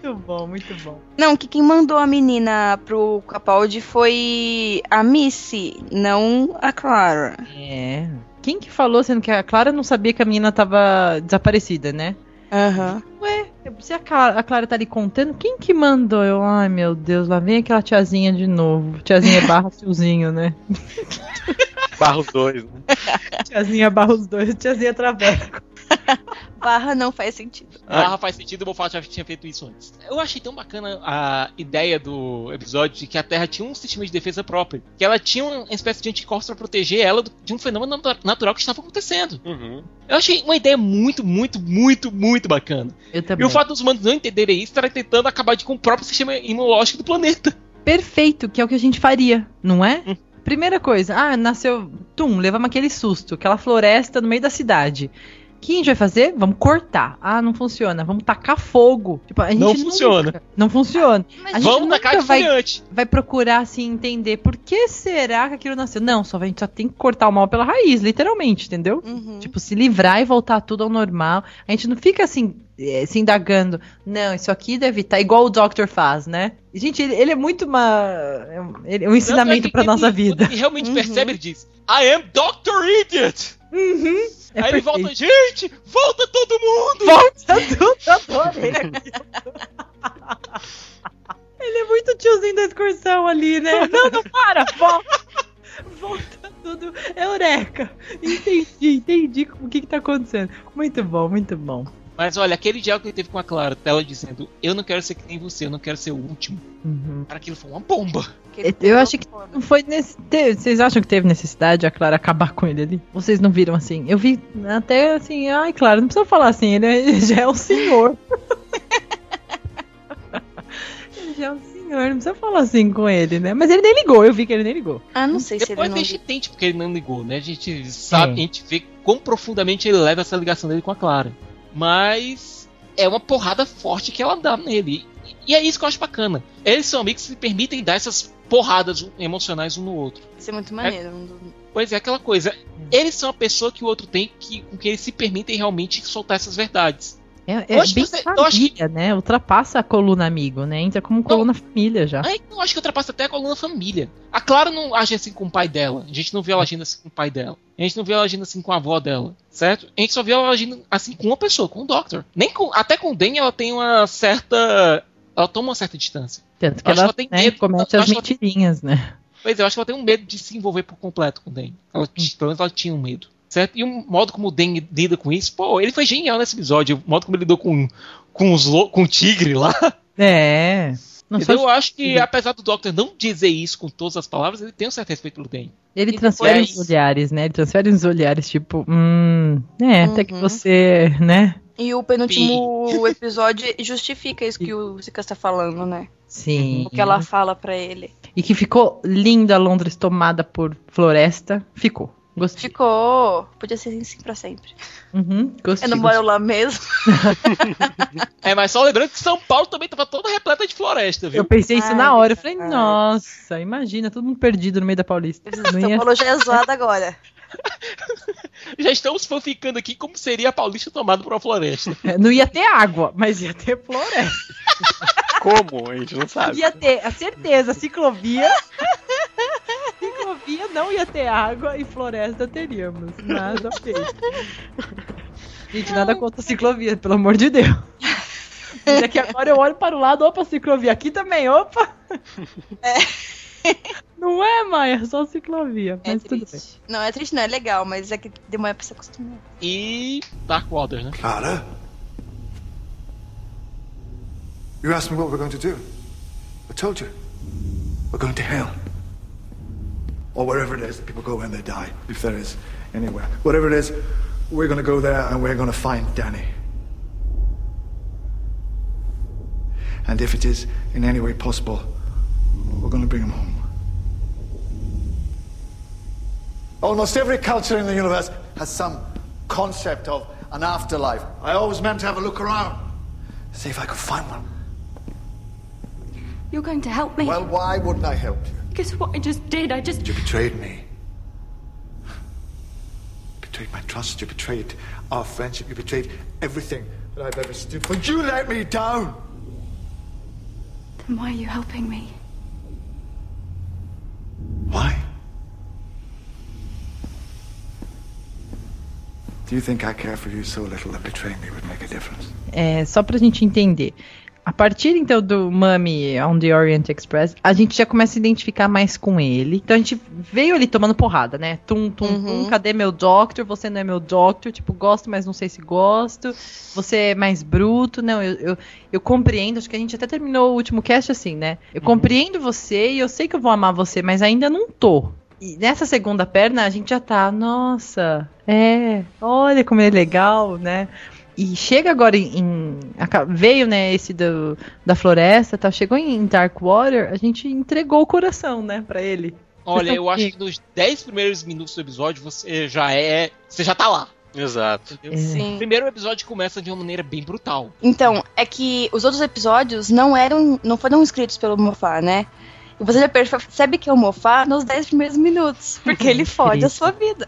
muito bom, muito bom. Não, que quem mandou a menina pro Capaldi foi a Missy, não a Clara. É. Quem que falou, sendo que a Clara não sabia que a menina tava desaparecida, né? Aham. Ué, Se a Clara, a Clara tá ali contando, quem que mandou? Eu, ai meu Deus, lá vem aquela tiazinha de novo. Tiazinha barra tiozinho, né? Barros 2. Né? Tiazinha barra os dois, tiazinha traveco. Barra não faz sentido. Barra faz sentido, o Moffat já tinha feito isso antes. Eu achei tão bacana a ideia do episódio de que a Terra tinha um sistema de defesa próprio. Que ela tinha uma espécie de anticorpos pra proteger ela de um fenômeno natu- natural que estava acontecendo. Uhum. Eu achei uma ideia muito, muito, muito, muito bacana. Eu E também. o fato dos humanos não entenderem isso estará tentando acabar de, com o próprio sistema imunológico do planeta. Perfeito, que é o que a gente faria, não é? Hum. Primeira coisa, ah, nasceu. Tum, levamos aquele susto, aquela floresta no meio da cidade. O que a gente vai fazer? Vamos cortar. Ah, não funciona. Vamos tacar fogo. Tipo, a gente Não nunca- funciona. Não funciona. Mas A gente Vamos tacar de vai- foliante. Vai procurar, assim, entender por que será que aquilo nasceu. Não, só, a gente só tem que cortar o mal pela raiz, literalmente, entendeu? Uhum. Tipo, se livrar e voltar tudo ao normal. A gente não fica assim, eh, se indagando. Não, isso aqui deve estar igual o Doctor faz, né? Gente, ele, ele é muito uma. é um- ele é um ensinamento é pra quando nossa vida. Ele realmente Uhum. percebe, ele diz: I am Dr. Idiot! É Aí ele volta, gente, volta todo mundo! Volta tudo, adorei. Ele é muito tiozinho da excursão ali, né? Não, não para, volta. Volta tudo. Eureka! Entendi, entendi o que, que tá acontecendo. Muito bom, muito bom. Mas olha, aquele diálogo que ele teve com a Clara, ela dizendo: Eu não quero ser que nem você, eu não quero ser o último. Uhum. Cara, aquilo foi uma bomba. Eu acho que não foi nesse. Vocês acham que teve necessidade de a Clara acabar com ele ali? Vocês não viram assim? Eu vi até assim, ai, Clara, não precisa falar assim, ele, é- já é um senhor. ele já é um senhor, não precisa falar assim com ele, né? Mas ele nem ligou, eu vi que ele nem ligou. Ah, não sei se ele Depois não... a gente entende porque ele não ligou, né? A gente sabe, É. a gente vê quão profundamente ele leva essa ligação dele com a Clara. Mas é uma porrada forte que ela dá nele. E é isso que eu acho bacana. Eles são amigos que se permitem dar essas porradas emocionais um no outro. Isso é muito maneiro. um do- Pois é, aquela coisa. Eles são a pessoa que o outro tem que, com que eles se permitem realmente soltar essas verdades. É, é que bem você- eu acho família, né? Ultrapassa a coluna amigo, né? Entra como coluna família já. Aí eu acho que ultrapassa até a coluna família. A Clara não age assim com o pai dela. A gente não vê ela agindo assim com o pai dela. A gente não vê ela agindo assim com a avó dela, certo? A gente só vê ela agindo assim com uma pessoa, com o Doctor. Nem com, até com o Dan ela tem uma certa. Ela toma uma certa distância. Tanto que eu ela que ela tem né, medo. comete Eu as ela tem- mentirinhas, né? Pois é, eu acho que ela tem um medo de se envolver por completo com o Dan. Ela, Pelo menos ela tinha um medo. Certo? E o modo como o Dan lida com isso, pô, ele foi genial nesse episódio. O modo como ele lidou com, com, os, lo- com o tigre lá. É. Eu acho que, apesar do Doctor não dizer isso com todas as palavras, ele tem um certo respeito pelo Dan. Ele E transfere depois- os olhares, né? Ele transfere os olhares, tipo, hum, é, até que Uhum. você, né? E o penúltimo episódio justifica isso que o Zika está falando, né? Sim. O que ela fala pra ele. E que ficou linda Londres tomada por floresta. Ficou. Gostei. Ficou. Podia ser assim pra sempre. Uhum, gostei. Eu não moro lá mesmo. É, mas só lembrando que São Paulo também tava toda repleta de floresta, viu? Eu pensei isso Ai, na hora. Eu falei, verdade. nossa, imagina, todo mundo perdido no meio da Paulista. São ia... Paulo já é zoado agora. Já estamos fanficando aqui como seria a Paulista tomada por uma floresta. não ia ter água, mas ia ter floresta. Como? A gente não sabe. Ia ter, a certeza, ciclovia. Não ia ter água e floresta teríamos. Mas ok. Gente, nada contra a ciclovia, pelo amor de Deus. Mas é que agora eu olho para o lado, opa, ciclovia. Aqui também, opa. Não é, Maia, só ciclovia. É Mas tudo bem. triste. Não, é triste, não, é legal, mas é que demora pra se acostumar. E Dark Waters, né? Clara? You asked me what we're going to do. I told you. We're going to hell. Or wherever it is that people go when they die, if there is anywhere. Whatever it is, we're going to go there and we're going to find Danny. And if it is in any way possible, we're going to bring him home. Almost every culture in the universe has some concept of an afterlife. I always meant to have a look around, see if I could find one. You're going to help me? Well, why wouldn't I help you? Because what I just did, I just. You betrayed me. Betrayed my trust. You betrayed our friendship. You betrayed everything that I've ever stood for. You let me down. Then why are you helping me? Why? Do you think I care for you so little that betraying me would make a difference? É, só pra gente entender. A partir então do Mummy on the Orient Express, a gente já começa a se identificar mais com ele. Então a gente veio ali tomando porrada, né? Tum, tum, Uhum. tum, cadê meu Doctor? Você não é meu Doctor. Tipo, gosto, mas não sei se gosto. Você é mais bruto. Não, eu, eu, eu compreendo. Acho que a gente até terminou o último cast assim, né? Eu compreendo você e eu sei que eu vou amar você, mas ainda não tô. E nessa segunda perna a gente já tá, nossa, é, olha como ele é legal, né? E chega agora em. em- veio, né, esse do, da floresta, tá? Chegou em Darkwater, a gente entregou o coração, né, pra ele. Olha, Vocês eu acho que nos 10 primeiros minutos do episódio você já é. Você já tá lá. Exato. Sim. O primeiro episódio começa de uma maneira bem brutal. Então, é que os outros episódios não eram. não foram escritos pelo Mofá, né? E você já percebe que é o Mofá nos 10 primeiros minutos. Porque ele fode a sua vida.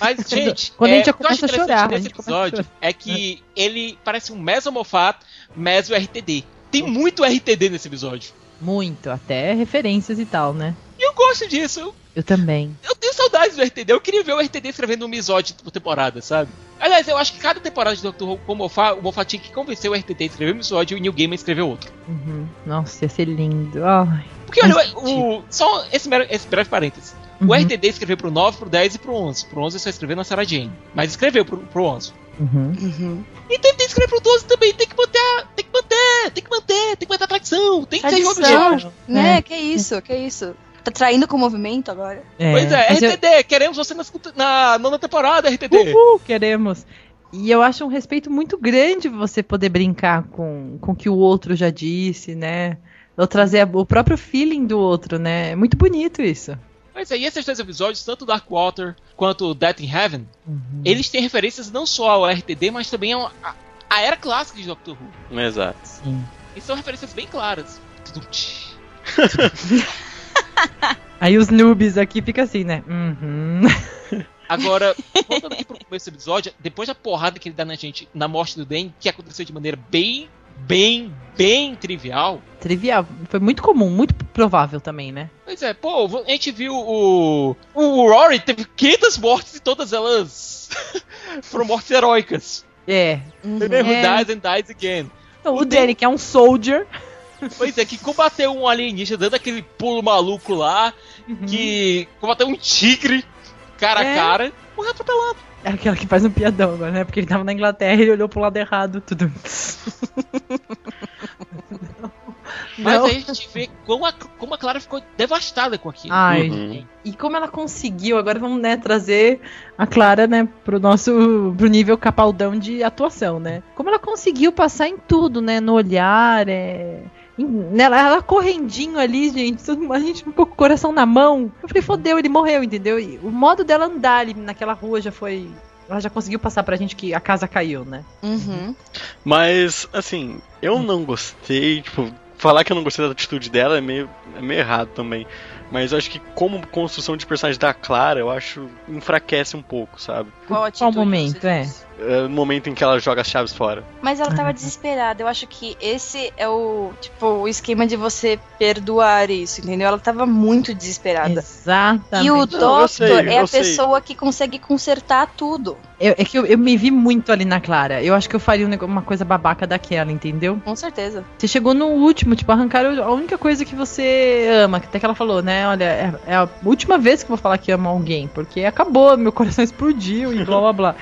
Mas, gente, Quando a é, gente já o que eu acho começa a chorar, a nesse gente a episódio é que ele parece um mesomofat, meso RTD. Tem muito RTD nesse episódio. Muito, até referências e tal, né? E eu gosto disso. Eu, também. eu tenho saudades do RTD. Eu queria ver o RTD escrevendo um misódio por temporada, sabe? Aliás, eu acho que cada temporada de Doctor Who com o Moffat, o Moffat tinha que convencer o RTD a escrever um misódio e o Neil Gaiman a escrever outro. Uhum. Nossa, ia ser lindo. Ai. Porque, olha, o, só esse, mero- esse breve parênteses. O Uhum. RTD escreveu pro 9, pro 10 e pro 11. Pro 11 só escreveu na Sarah Jane. Mas escreveu pro, pro 11. Uhum. Uhum. E tem que escrever pro 12 também. Tem que manter, tem que manter, tem que manter, tem que manter a tradição. Tem que o Tradição. episódio. Né? É. Que isso, que isso. Tá traindo com o movimento agora? Pois é, mas eu- RTD, queremos você na, segunda- na nona temporada, RTD. Uhul, queremos. E eu acho um respeito muito grande você poder brincar com, com o que o outro já disse, né? Ou trazer a- o próprio feeling do outro, né? É muito bonito isso. Pois é, e esses dois episódios, tanto Dark Water quanto Death in Heaven, eles têm referências não só ao RTD, mas também ao- à à era clássica de Doctor Who. Exato. Sim. E são referências bem claras. Aí os noobs aqui ficam assim, né? Uhum. Agora, voltando aqui pro começo do episódio, depois da porrada que ele dá na gente na morte do Dan, que aconteceu de maneira bem, bem, bem trivial. Trivial. Foi muito comum, muito provável também, né? Pois é, pô, a gente viu o. O Rory teve 500 mortes e todas elas foram mortes heróicas. É. Who É. dies and dies again. Então, o Danny, que é um soldier. Pois é, que combateu um alienígena dando aquele pulo maluco lá, que combateu um tigre cara É. a cara, morreu atropelado. É aquela que faz um piadão agora, né? Porque ele tava na Inglaterra e ele olhou pro lado errado, tudo. Mas Não. aí a gente vê como a, como a Clara ficou devastada com aquilo. Ai, Uhum. E como ela conseguiu, agora vamos, né, trazer a Clara, né, pro nosso pro nível capaldão de atuação, né? Como ela conseguiu passar em tudo, né, no olhar, é... nela, ela correndinho ali, gente, todo- a gente um pouco com o coração na mão. Eu falei, fodeu, ele morreu, entendeu? E o modo dela andar ali naquela rua já foi... Ela já conseguiu passar pra gente que a casa caiu, né? Uhum. Mas, assim, eu não gostei, tipo, falar que eu não gostei da atitude dela é meio, é meio errado também. Mas eu acho que como construção de personagem da Clara, eu acho enfraquece um pouco, sabe? Qual, atitude momento, é? diz? No momento em que ela joga as chaves fora. Mas ela tava Uhum. desesperada. Eu acho que esse é o, tipo, o esquema de você perdoar isso, entendeu? Ela tava muito desesperada. Exatamente. E o Doctor sei, é a sei. pessoa que consegue consertar tudo. Eu- é que eu, eu me vi muito ali na Clara. Eu acho que eu faria um uma coisa babaca daquela, entendeu? Com certeza. Você chegou no último, tipo, arrancaram a única coisa que você ama, que até que ela falou, né? Olha, é, é a última vez que eu vou falar que amo alguém, porque acabou, meu coração explodiu e blá blá blá.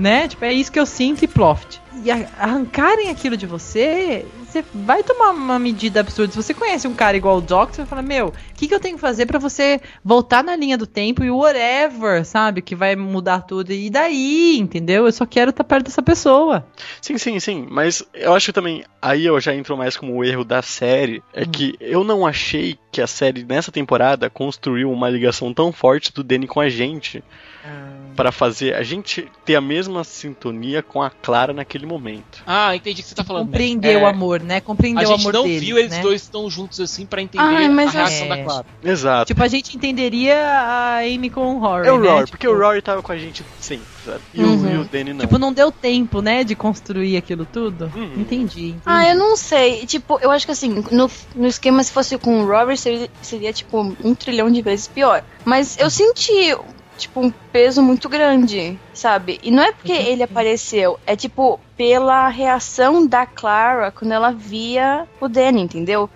Né? Tipo, é isso que eu sinto e ploft. E arrancarem aquilo de você, você vai tomar uma medida absurda. Se você conhece um cara igual o Doc, você vai falar, meu, o que, que eu tenho que fazer pra você voltar na linha do tempo e whatever, sabe? Que vai mudar tudo. E daí, entendeu? Eu só quero estar perto dessa pessoa. Sim, sim, sim. Mas eu acho que também. Aí eu já entro mais como o erro da série. É que eu não achei que a série nessa temporada construiu uma ligação tão forte do Danny com a gente. Pra fazer a gente ter a mesma sintonia com a Clara naquele momento. Ah, entendi o que você tá falando. Compreender É, o amor, né? Compreender A o gente amor não deles, viu eles né? dois tão juntos assim pra entender Ai, a reação é. da Clara. Exato. Tipo, a gente entenderia a Amy com o Rory, é o né? Rory, Tipo, porque o Rory tava com a gente sempre, sabe? E, Uhum. o, e o Danny não. Tipo, não deu tempo, né, de construir aquilo tudo. Uhum. Entendi, entendi. Ah, eu não sei. Tipo, eu acho que assim, no, no esquema, se fosse com o Robert, seria, seria, tipo um trilhão de vezes pior. Mas eu senti. Tipo, um peso muito grande, sabe? E não é porque ele apareceu, é tipo, pela reação da Clara quando ela via o Danny, entendeu?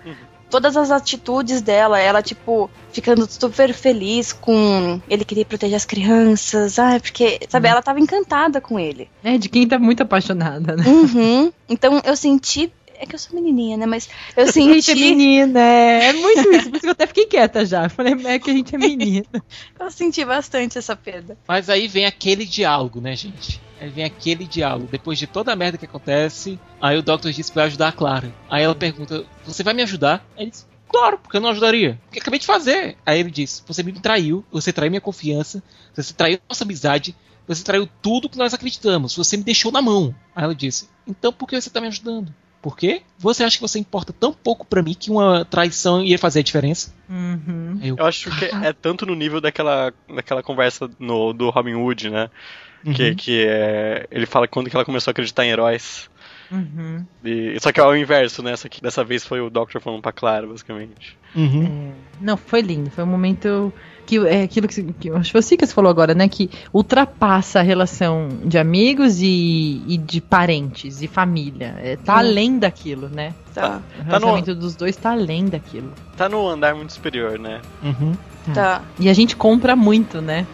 Todas as atitudes dela, ela, tipo, ficando super feliz com ele querer proteger as crianças, ah, porque, sabe, ela tava encantada com ele. É, de quem tá muito apaixonada, né? Uhum. Então eu senti. É que eu sou menininha, né? Mas eu A gente é senti. menina, é, é muito isso. Por isso que eu até fiquei quieta já. Falei, é que a gente é menina. Eu senti bastante essa perda. Mas aí vem aquele diálogo, né, gente? Aí vem aquele diálogo. Depois de toda a merda que acontece, aí o Doctor diz que vai ajudar a Clara. Aí ela pergunta: Você vai me ajudar? Aí ele diz: Claro, porque eu não ajudaria. Porque acabei de fazer. Aí ele diz: Você me traiu, você traiu minha confiança, você traiu nossa amizade, você traiu tudo que nós acreditamos, você me deixou na mão. Aí ela disse: Então por que você tá me ajudando? Por quê? Você acha que você importa tão pouco pra mim que uma traição ia fazer a diferença? Uhum. Eu, Eu acho que é tanto no nível daquela, daquela conversa no, do Robin Hood, né? Que, Uhum. que é, ele fala quando que ela começou a acreditar em heróis. Uhum. E, só que é o inverso, né? Só que dessa vez foi o Doctor falando pra Clara, basicamente. Uhum. Não, foi lindo. Foi um momento que é aquilo que, que acho que foi assim que você falou agora, né? Que ultrapassa a relação de amigos e, e de parentes e família. É, tá Sim. além daquilo, né? Tá, O relacionamento dos dois tá além daquilo. Tá no andar muito superior, né? Uhum. tá. E a gente compra muito, né?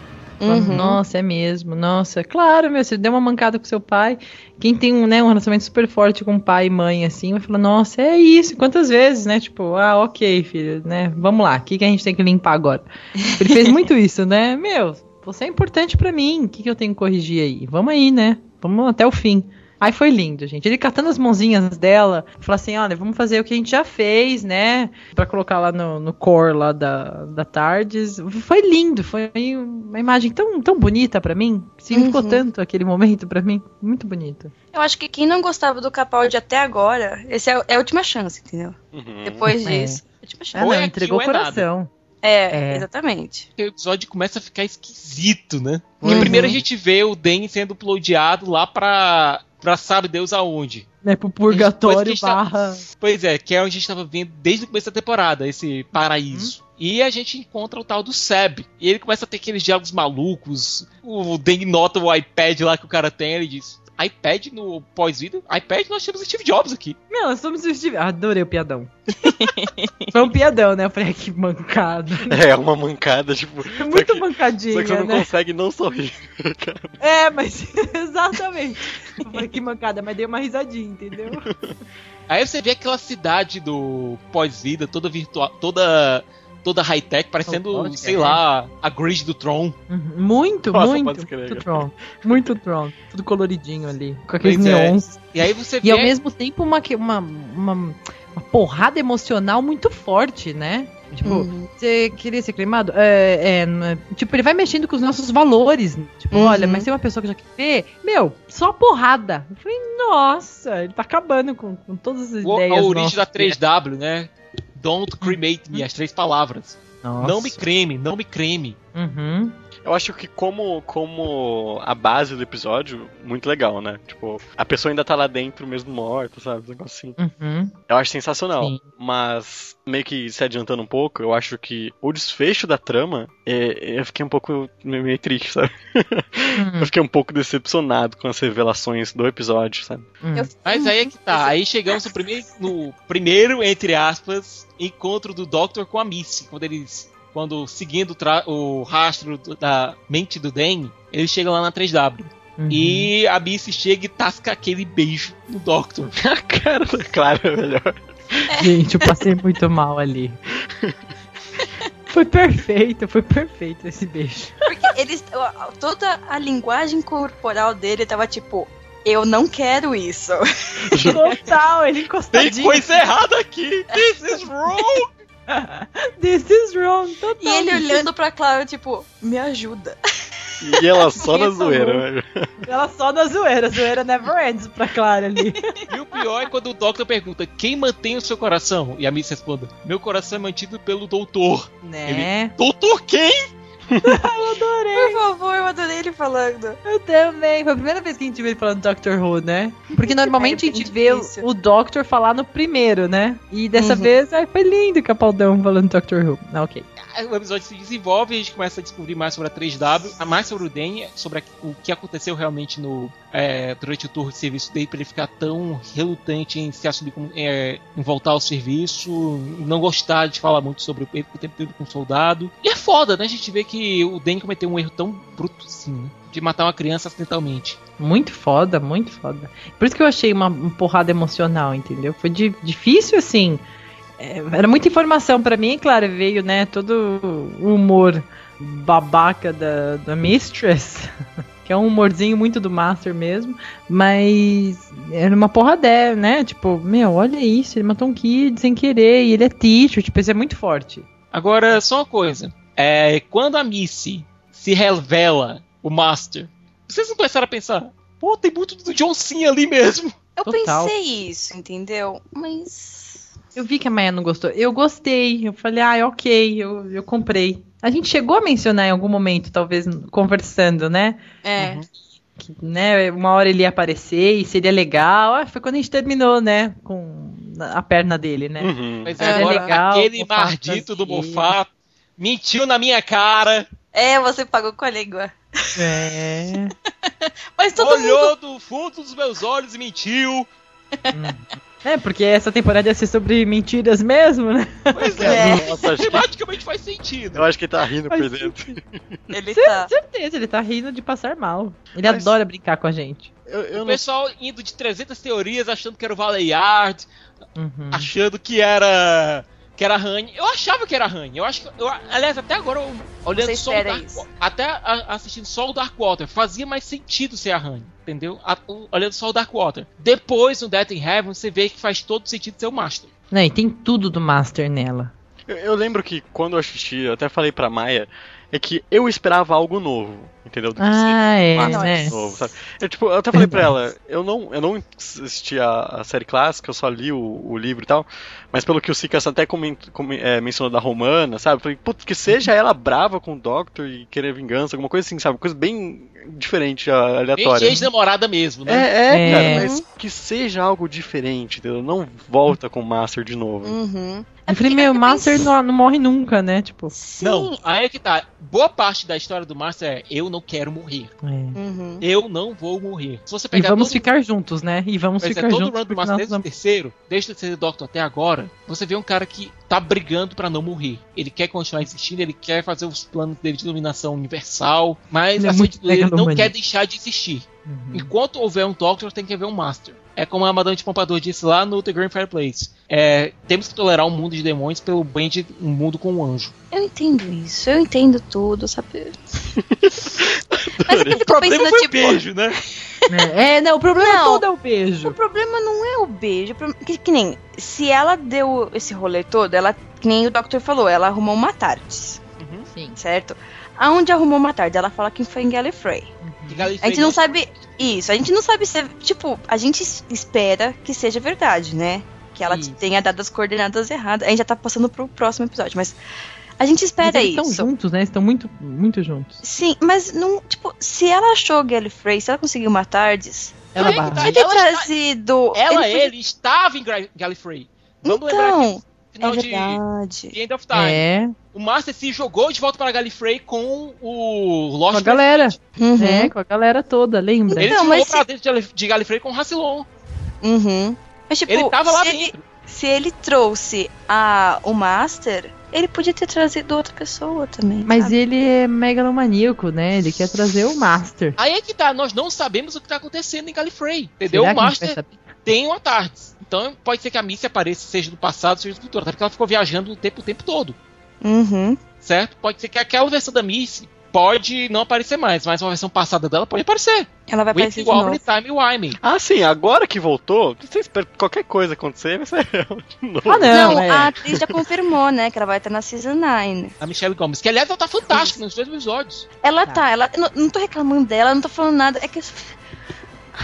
Uhum. Nossa, é mesmo. Nossa, claro, meu, você deu uma mancada com seu pai. Quem tem um, né, um relacionamento super forte com pai e mãe, assim, vai falar, nossa, é isso. Quantas vezes, né? Tipo, ah, ok, filho, né? Vamos lá, o que, que a gente tem que limpar agora? Ele fez muito isso, né? Meu, você é importante pra mim. O que, que eu tenho que corrigir aí? Vamos aí, né? Vamos até o fim. Aí foi lindo, gente. Ele catando as mãozinhas dela, falou assim: olha, vamos fazer o que a gente já fez, né? Pra colocar lá no, no core lá da, da Tardes. Foi lindo, foi uma imagem tão, tão bonita pra mim. Significou Uhum. tanto aquele momento pra mim. Muito bonito. Eu acho que quem não gostava do Capaldi até agora, esse é, é a última chance, entendeu? Uhum. Depois É. disso, a última Ah, chance. Ou não, é entregou o é coração. É, É. exatamente. o episódio começa a ficar esquisito, né? Porque Uhum. primeiro a gente vê o Dan sendo uploadado lá pra, pra sabe Deus aonde. Né, pro purgatório a gente tá- barra. Pois é, que é onde a gente tava vendo desde o começo da temporada, esse paraíso. E a gente encontra o tal do Seb. E ele começa a ter aqueles diálogos malucos. O Dan nota o iPad lá que o cara tem, ele diz. iPad no pós-vida? iPad nós temos Steve Jobs aqui. Meu, nós somos o Steve. Adorei o piadão. Foi um piadão, né? Eu falei, "Ai, que mancada. É, uma mancada, tipo. só Muito que- mancadinha, Só que você não né? consegue não sorrir. É, mas exatamente. Eu falei, que mancada, mas dei uma risadinha, entendeu? Aí você vê aquela cidade do pós-vida, toda virtual, toda toda high-tech, parecendo, Robótica, sei né? lá, a grid do Tron. Uhum. Muito, Nossa, muito. Muito Tron. Muito Tron. Tudo coloridinho ali. Com aqueles Pois é. neons. E aí você vê E ao mesmo tempo uma, uma, uma, uma porrada emocional muito forte, né? Tipo, Uhum. você queria ser climado? É, é, é- tipo, ele vai mexendo com os nossos valores. Tipo, Uhum. olha, mas tem uma pessoa que já quer ver, meu, só porrada. Eu falei, nossa, ele tá acabando com, com todas as o- ideias. a origem nossas. da 3W, né? Don't cremate me, as três palavras. Nossa. Não me creme, não me creme. Uhum. Eu acho que como, como a base do episódio, muito legal, né? Tipo, a pessoa ainda tá lá dentro mesmo morta, sabe? Um negócio assim. Uhum. Eu acho sensacional. Sim. Mas, meio que se adiantando um pouco, eu acho que o desfecho da trama, é, eu fiquei um pouco meio triste, sabe? Hum, Eu fiquei um pouco decepcionado com as revelações do episódio, sabe? hum. Eu- Mas aí é que tá. Aí chegamos no primeiro, no primeiro entre aspas, encontro do Doctor com a Missy. Quando eles. Quando seguindo o, tra- o rastro do- da mente do Dan, ele chega lá na 3W. Uhum. E a Missy chega e tasca aquele beijo no Doctor. A cara da Clara é melhor. Gente, eu passei muito mal ali. Foi perfeito, foi perfeito esse beijo. Porque eles. Toda a linguagem corporal dele tava tipo. Eu não quero isso. Total, ele Tem encostadinho. coisa errada aqui! This is wrong! This is wrong, total. E ele olhando pra Clara, tipo, me ajuda. E ela só na zoeira, velho. Ela só na zoeira, zoeira never ends pra Clara ali. E o pior é quando o Doctor pergunta: Quem mantém o seu coração? E a Missy responde: Meu coração é mantido pelo doutor. Né? Doutor quem? Por favor, eu adorei ele falando. Eu também. Foi a primeira vez que a gente viu ele falando Doctor Who, né? Porque normalmente a É, bem gente vê o, difícil. o Doctor falar no primeiro, né? E dessa Uhum. vez, ai, foi lindo o Capaldão falando Doctor Who. Ah, ok. O episódio se desenvolve e a gente começa a descobrir mais sobre a 3W, a mais sobre o Danny, sobre o que aconteceu realmente no é, durante o turno de serviço dele, pra ele ficar tão relutante em se assumir como, é, em voltar ao serviço, não gostar de falar muito sobre o o tempo todo com o soldado. E é foda, né? A gente vê que o Danny cometeu um erro tão bruto assim, né? De matar uma criança acidentalmente. Muito foda, muito foda. Por isso que eu achei uma, porrada emocional, entendeu? Foi di- difícil, assim. É, era muita informação pra mim, claro, veio, né, todo o humor babaca da, da Mistress, que é um humorzinho muito do Master mesmo, mas era uma porradé, né? Tipo, meu, olha isso, ele matou um kid sem querer, e ele é teacher, tipo, isso é muito forte. Agora, só uma coisa. É, quando a Missy se revela o Master, vocês não começaram a pensar, pô, tem muito do John Cena ali mesmo. Eu Total. pensei isso, entendeu? Mas. Eu vi que a Maia não gostou. Eu gostei. Eu falei, ah, ok, eu, eu comprei. A gente chegou a mencionar em algum momento, talvez conversando, né? É. Que, né, uma hora ele ia aparecer e seria legal. Ah, foi quando a gente terminou, né? Com a perna dele, né? Uhum. Mas É agora legal, aquele maldito do fazia. Moffat mentiu na minha cara, É, você pagou com a língua. É. Mas todo mundo. olhou do fundo dos meus olhos e mentiu. É, porque essa temporada ia ser sobre mentiras mesmo, né? Pois É. é, Nossa, acho que, tematicamente faz sentido. eu acho que ele tá rindo por Faz dentro. Ele Cer- tá. Certeza, ele tá rindo de passar mal. Ele Mas- adora brincar com a gente. Eu, eu O não pessoal indo de 300 teorias, achando que era o Valley Yard, Uhum. achando que era que era Honey. Eu achava que era Honey. Eu acho que eu, aliás, até agora eu- olhando só o Dark, isso. até a- assistindo só o Darkwater, fazia mais sentido ser a Honey, entendeu? A- o- olhando só o Darkwater. Depois no Death in Heaven, você vê que faz todo sentido ser o Master. Não, e tem tudo do Master nela. Eu, eu lembro que quando eu assisti, eu até falei pra Maia, é que eu esperava algo novo, entendeu? Do que Ah, ser é, Master né? novo, sabe? Eu, tipo, eu até falei pra ela, eu não, eu não assisti a, a série clássica, eu só li o, o livro e tal, mas pelo que o Sikas até coment, comen- é, mencionou da Romana, sabe? Falei, putz, que seja ela brava com o Doctor e querer vingança, alguma coisa assim, sabe? Coisa bem diferente, a- aleatória. Bem ex-namorada mesmo, né? É, é, É. cara, mas que seja algo diferente, entendeu? Não volta com o Master de novo. Uhum. Eu falei, meu, o Master não, não morre nunca, né? Tipo. Sim. Não, aí é que tá. Boa parte da história do Master é eu não quero morrer. é. Uhum. Eu não vou morrer. Se você E pegar vamos todo ficar juntos, né? E vamos Pois é, ficar todo juntos. run do Master desde o terceiro, desde o terceiro Doctor até agora, você vê um cara que tá brigando pra não morrer. Ele quer continuar existindo, ele quer fazer os planos dele de dominação universal, mas Ele é tudo, ele não quer deixar de existir. Uhum. Enquanto houver um Doctor, tem que haver um Master. É como a Madame de Pompadour disse lá no The Grand Fireplace. É, temos que tolerar um mundo de demônios pelo bem de um mundo com um anjo. Eu entendo isso, eu entendo tudo, sabe? Mas eu O fico problema pensando, foi tipo. o beijo, né? É, não, o problema Não. todo é o O beijo. problema não é o beijo. o problema- Que, que nem, se ela deu esse rolê todo, ela, que nem o Doctor falou, ela arrumou uma tarde, Sim. certo? Aonde arrumou uma tarde? Ela fala que foi em Gallifrey. Gallifrey A gente não sabe isso, a gente não sabe se, tipo, a gente es- espera que seja verdade, né? Que ela Isso. tenha dado as coordenadas erradas. A gente já tá passando pro próximo episódio, mas a gente espera Mas eles isso. estão juntos, né? Estão muito, muito juntos. Sim, mas não, tipo, se ela achou Gallifrey, se ela conseguiu uma tardes, Ela tá, ela está- trazido. Ela, podia- ele, estava em Gallifrey. Vamos lembrar que Então, final é de verdade. The End of Time, É, o Master se jogou de volta para Gallifrey com o Lost com a galera. Uhum, É, com a galera toda, lembra? Ele Então, mas pra se- dentro de Gallif- de Gallifrey com o Rassilon. uhum. Mas, tipo, Ele tava lá se ele, dentro. se ele trouxe a, o Master, ele podia ter trazido outra pessoa também. Mas sabe? ele é megalomaníaco, né? Ele quer trazer o Master. Aí é que tá, nós não sabemos o que tá acontecendo em Gallifrey, entendeu? Será o Master tem uma Tardes. Então pode ser que a Missy apareça, seja do passado, seja do futuro. Até porque ela ficou viajando o tempo, o tempo todo, Uhum. certo? Pode ser que aquela versão da Missy pode não aparecer mais, mas uma versão passada dela pode aparecer. Ela vai aparecer With de Time Wyman. Ah, sim, agora que voltou, você espera que qualquer coisa acontecer, vai ser ela de novo. Ah, não, Não, é. a atriz já confirmou, né, que ela vai estar na Season 9. A Michelle Gomes, que aliás ela tá fantástica nos dois episódios. Ela Tá. tá, ela. Não, não tô reclamando dela, não tô falando nada. É que,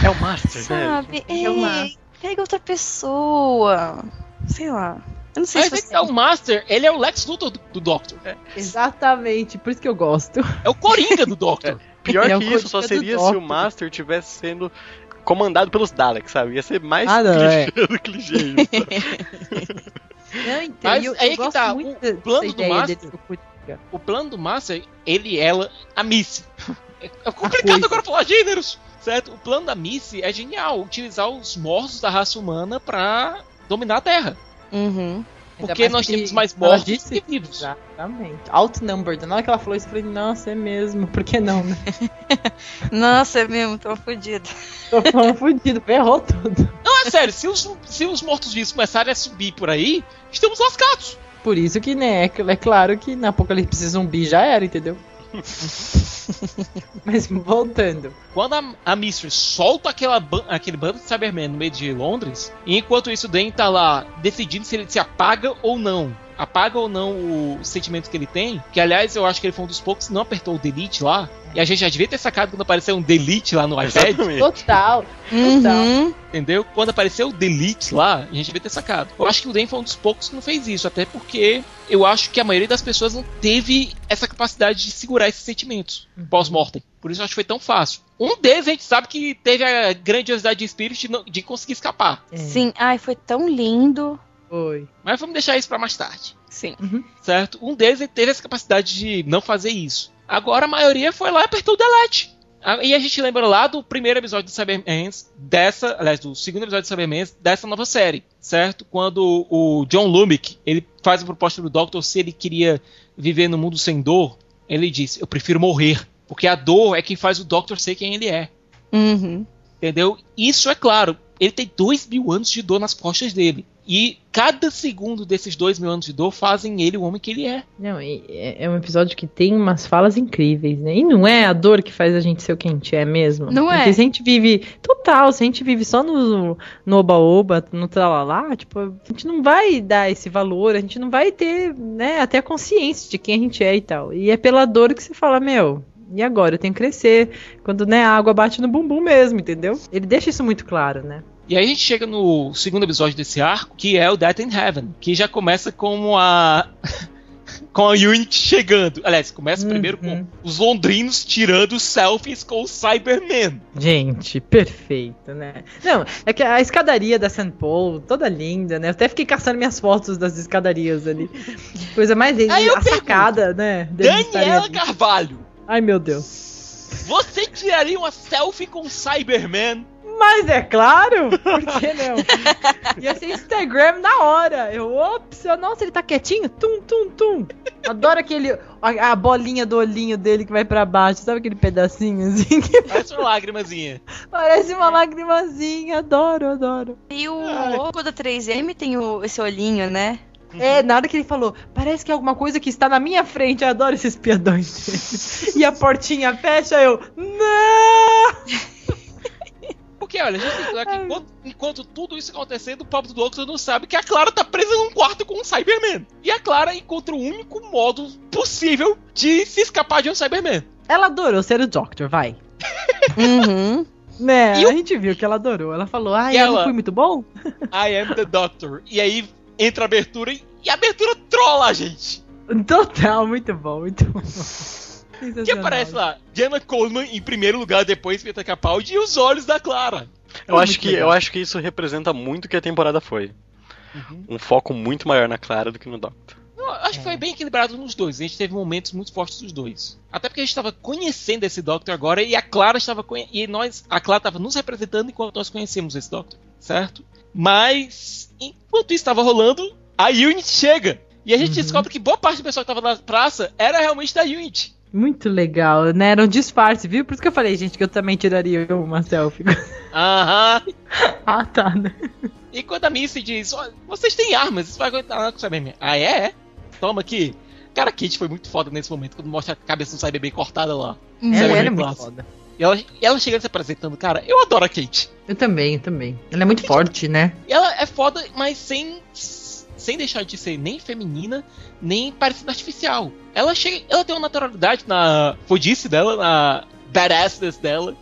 É o Master, né? sabe, É o é, Master. Pega outra pessoa. Sei lá. Eu não sei Mas se é você. que tá, o Master, ele é o Lex Luthor do, do Doctor. É. É Exatamente, por isso que eu gosto. É o Coringa do Doctor. Pior Ele é que isso, só seria se o. Master tivesse sendo comandado pelos Daleks, sabe? Ia ser mais Ah, não, clichê é. do clichê. Não, então, Mas eu, aí eu que tá, o plano do Master-. O plano do Master, ele, ela, a Missy. É complicado agora falar gêneros, certo? O plano da Missy é genial, utilizar os mortos da raça humana pra dominar a Terra. Uhum. Porque nós que temos mais mortos disse- que vivos. Exatamente. Outnumbered. Na hora que ela falou isso, eu falei, nossa, é mesmo. Por que não, né? Nossa, é mesmo, tô fodido. Tô falando fudido, ferrou tudo. Não, é sério, se os, se os mortos-vivos começarem a subir por aí, estamos lascados. Por isso que, né, é é claro que na Apocalipse zumbi já era, entendeu? Mas voltando. Quando a, a Mistress solta aquela, aquele bando de Cybermen no meio de Londres, enquanto isso o Dan tá lá decidindo se ele se apaga ou não. Apaga ou não o sentimento que ele tem. Que aliás eu acho que ele foi um dos poucos que não apertou o delete lá. E a gente já devia ter sacado quando apareceu um delete lá no iPad. Exatamente. Total. Uhum. Entendeu? Quando apareceu o delete lá, a gente devia ter sacado. Eu acho que o Dan foi um dos poucos que não fez isso, até porque eu acho que a maioria das pessoas não teve essa capacidade de segurar esses sentimentos pós-mortem. Por isso eu acho que foi tão fácil. Um deles a gente sabe que teve a grandiosidade de espírito de, não- de conseguir escapar. É, Sim, ai, foi tão lindo. Foi. Mas vamos deixar isso pra mais tarde, Sim. certo? Um deles ele teve essa capacidade de não fazer isso. Agora a maioria foi lá e apertou o delete. Ah, E a gente lembra lá do primeiro episódio de Cybermans, dessa, aliás, do segundo episódio de Cybermans, dessa nova série, certo? Quando o John Lumick, ele faz a proposta pro Doctor se ele queria viver no mundo sem dor, ele disse, eu prefiro morrer, porque a dor é quem faz o Doctor ser quem ele é, Uhum. entendeu? Isso é claro, ele tem dois mil anos de dor nas costas dele, e cada segundo desses dois mil anos de dor fazem ele o homem que ele é. Não, é é um episódio que tem umas falas incríveis, né? E não é a dor que faz a gente ser o que a gente é mesmo. Não é. Porque se a gente vive. Total, se a gente vive só no no oba-oba, no tralalá, tipo, a gente não vai dar esse valor, a gente não vai ter, né, até a consciência de quem a gente é e tal. E é pela dor que você fala, meu. E agora? Eu tenho que crescer. Quando né, a água bate no bumbum mesmo, entendeu? Ele deixa isso muito claro, né? E aí a gente chega no segundo episódio desse arco, que é o Death in Heaven, que já começa com a com a Unity chegando. Aliás, começa Uhum. primeiro com os londrinos tirando selfies com o Cyberman. Gente, perfeito, né? Não, é que a escadaria da St. Paul, toda linda, né? Eu até fiquei caçando minhas fotos das escadarias ali. Coisa mais linda. A sacada, né? Daniela. Carvalho, Ai, meu Deus. você tiraria uma selfie com o Cyberman? Mas é claro, por que não? Ia ser Instagram na hora. Eu, ops, eu, nossa, ele tá quietinho? Tum, tum, tum. Adoro aquele, a, a bolinha do olhinho dele que vai pra baixo, sabe aquele pedacinho assim que Parece uma lágrimazinha. parece uma lagrimazinha. Adoro, adoro. E o logo da 3M tem o, esse olhinho, né? É, na hora que ele falou, parece que é alguma coisa que está na minha frente. Eu adoro esses piadões dele. E a portinha fecha, eu. Não! Porque, olha, a gente tem que que enquanto, enquanto tudo isso acontecendo, o Pablo Doctor não sabe que a Clara tá presa num quarto com um Cyberman. E a Clara encontra o único modo possível de se escapar de um Cyberman. Ela adorou ser o Doctor, vai. Uhum. Né, E a o- gente viu que ela adorou. Ela falou, ai, E eu ela- não fui muito bom? I am the Doctor. E aí entra a abertura e, e a abertura trola a gente. Total, muito bom, muito bom. Que aparece lá, Jenna Coleman em primeiro lugar, depois Peter Capaldi e os olhos da Clara. Eu Foi acho, que, legal. eu acho que isso representa muito o que a temporada foi. Uhum. Um foco muito maior na Clara do que no Doctor. Eu acho que foi bem equilibrado nos dois. A gente teve momentos muito fortes dos dois. Até porque a gente estava conhecendo esse Doctor agora e a Clara estava conhe... e nós a Clara estava nos representando enquanto nós conhecemos esse Doctor, certo? Mas enquanto isso estava rolando, a Unity chega e a gente Uhum. descobre que boa parte do pessoal que estava na praça era realmente da Unity. Muito legal, né? Era um disfarce, viu? Por isso que eu falei, gente, que eu também tiraria uma selfie. Aham. ah, tá, né? E quando a Missy diz, "Ó, vocês têm armas, isso vai aguentar com o Cyberman. Ah, é? é? Toma aqui. Cara, a Kate foi muito foda nesse momento, quando mostra a cabeça do Cyberman cortada lá. Ela, Sério, ela é muito foda. E ela, e ela chegando se apresentando, cara, eu adoro a Kate. Eu também, eu também. Ela é muito forte, né? E ela é foda, mas sem, sem deixar de ser nem feminina, nem parecida artificial. Ela chega, ela tem uma naturalidade na fodice dela, na badassness dela,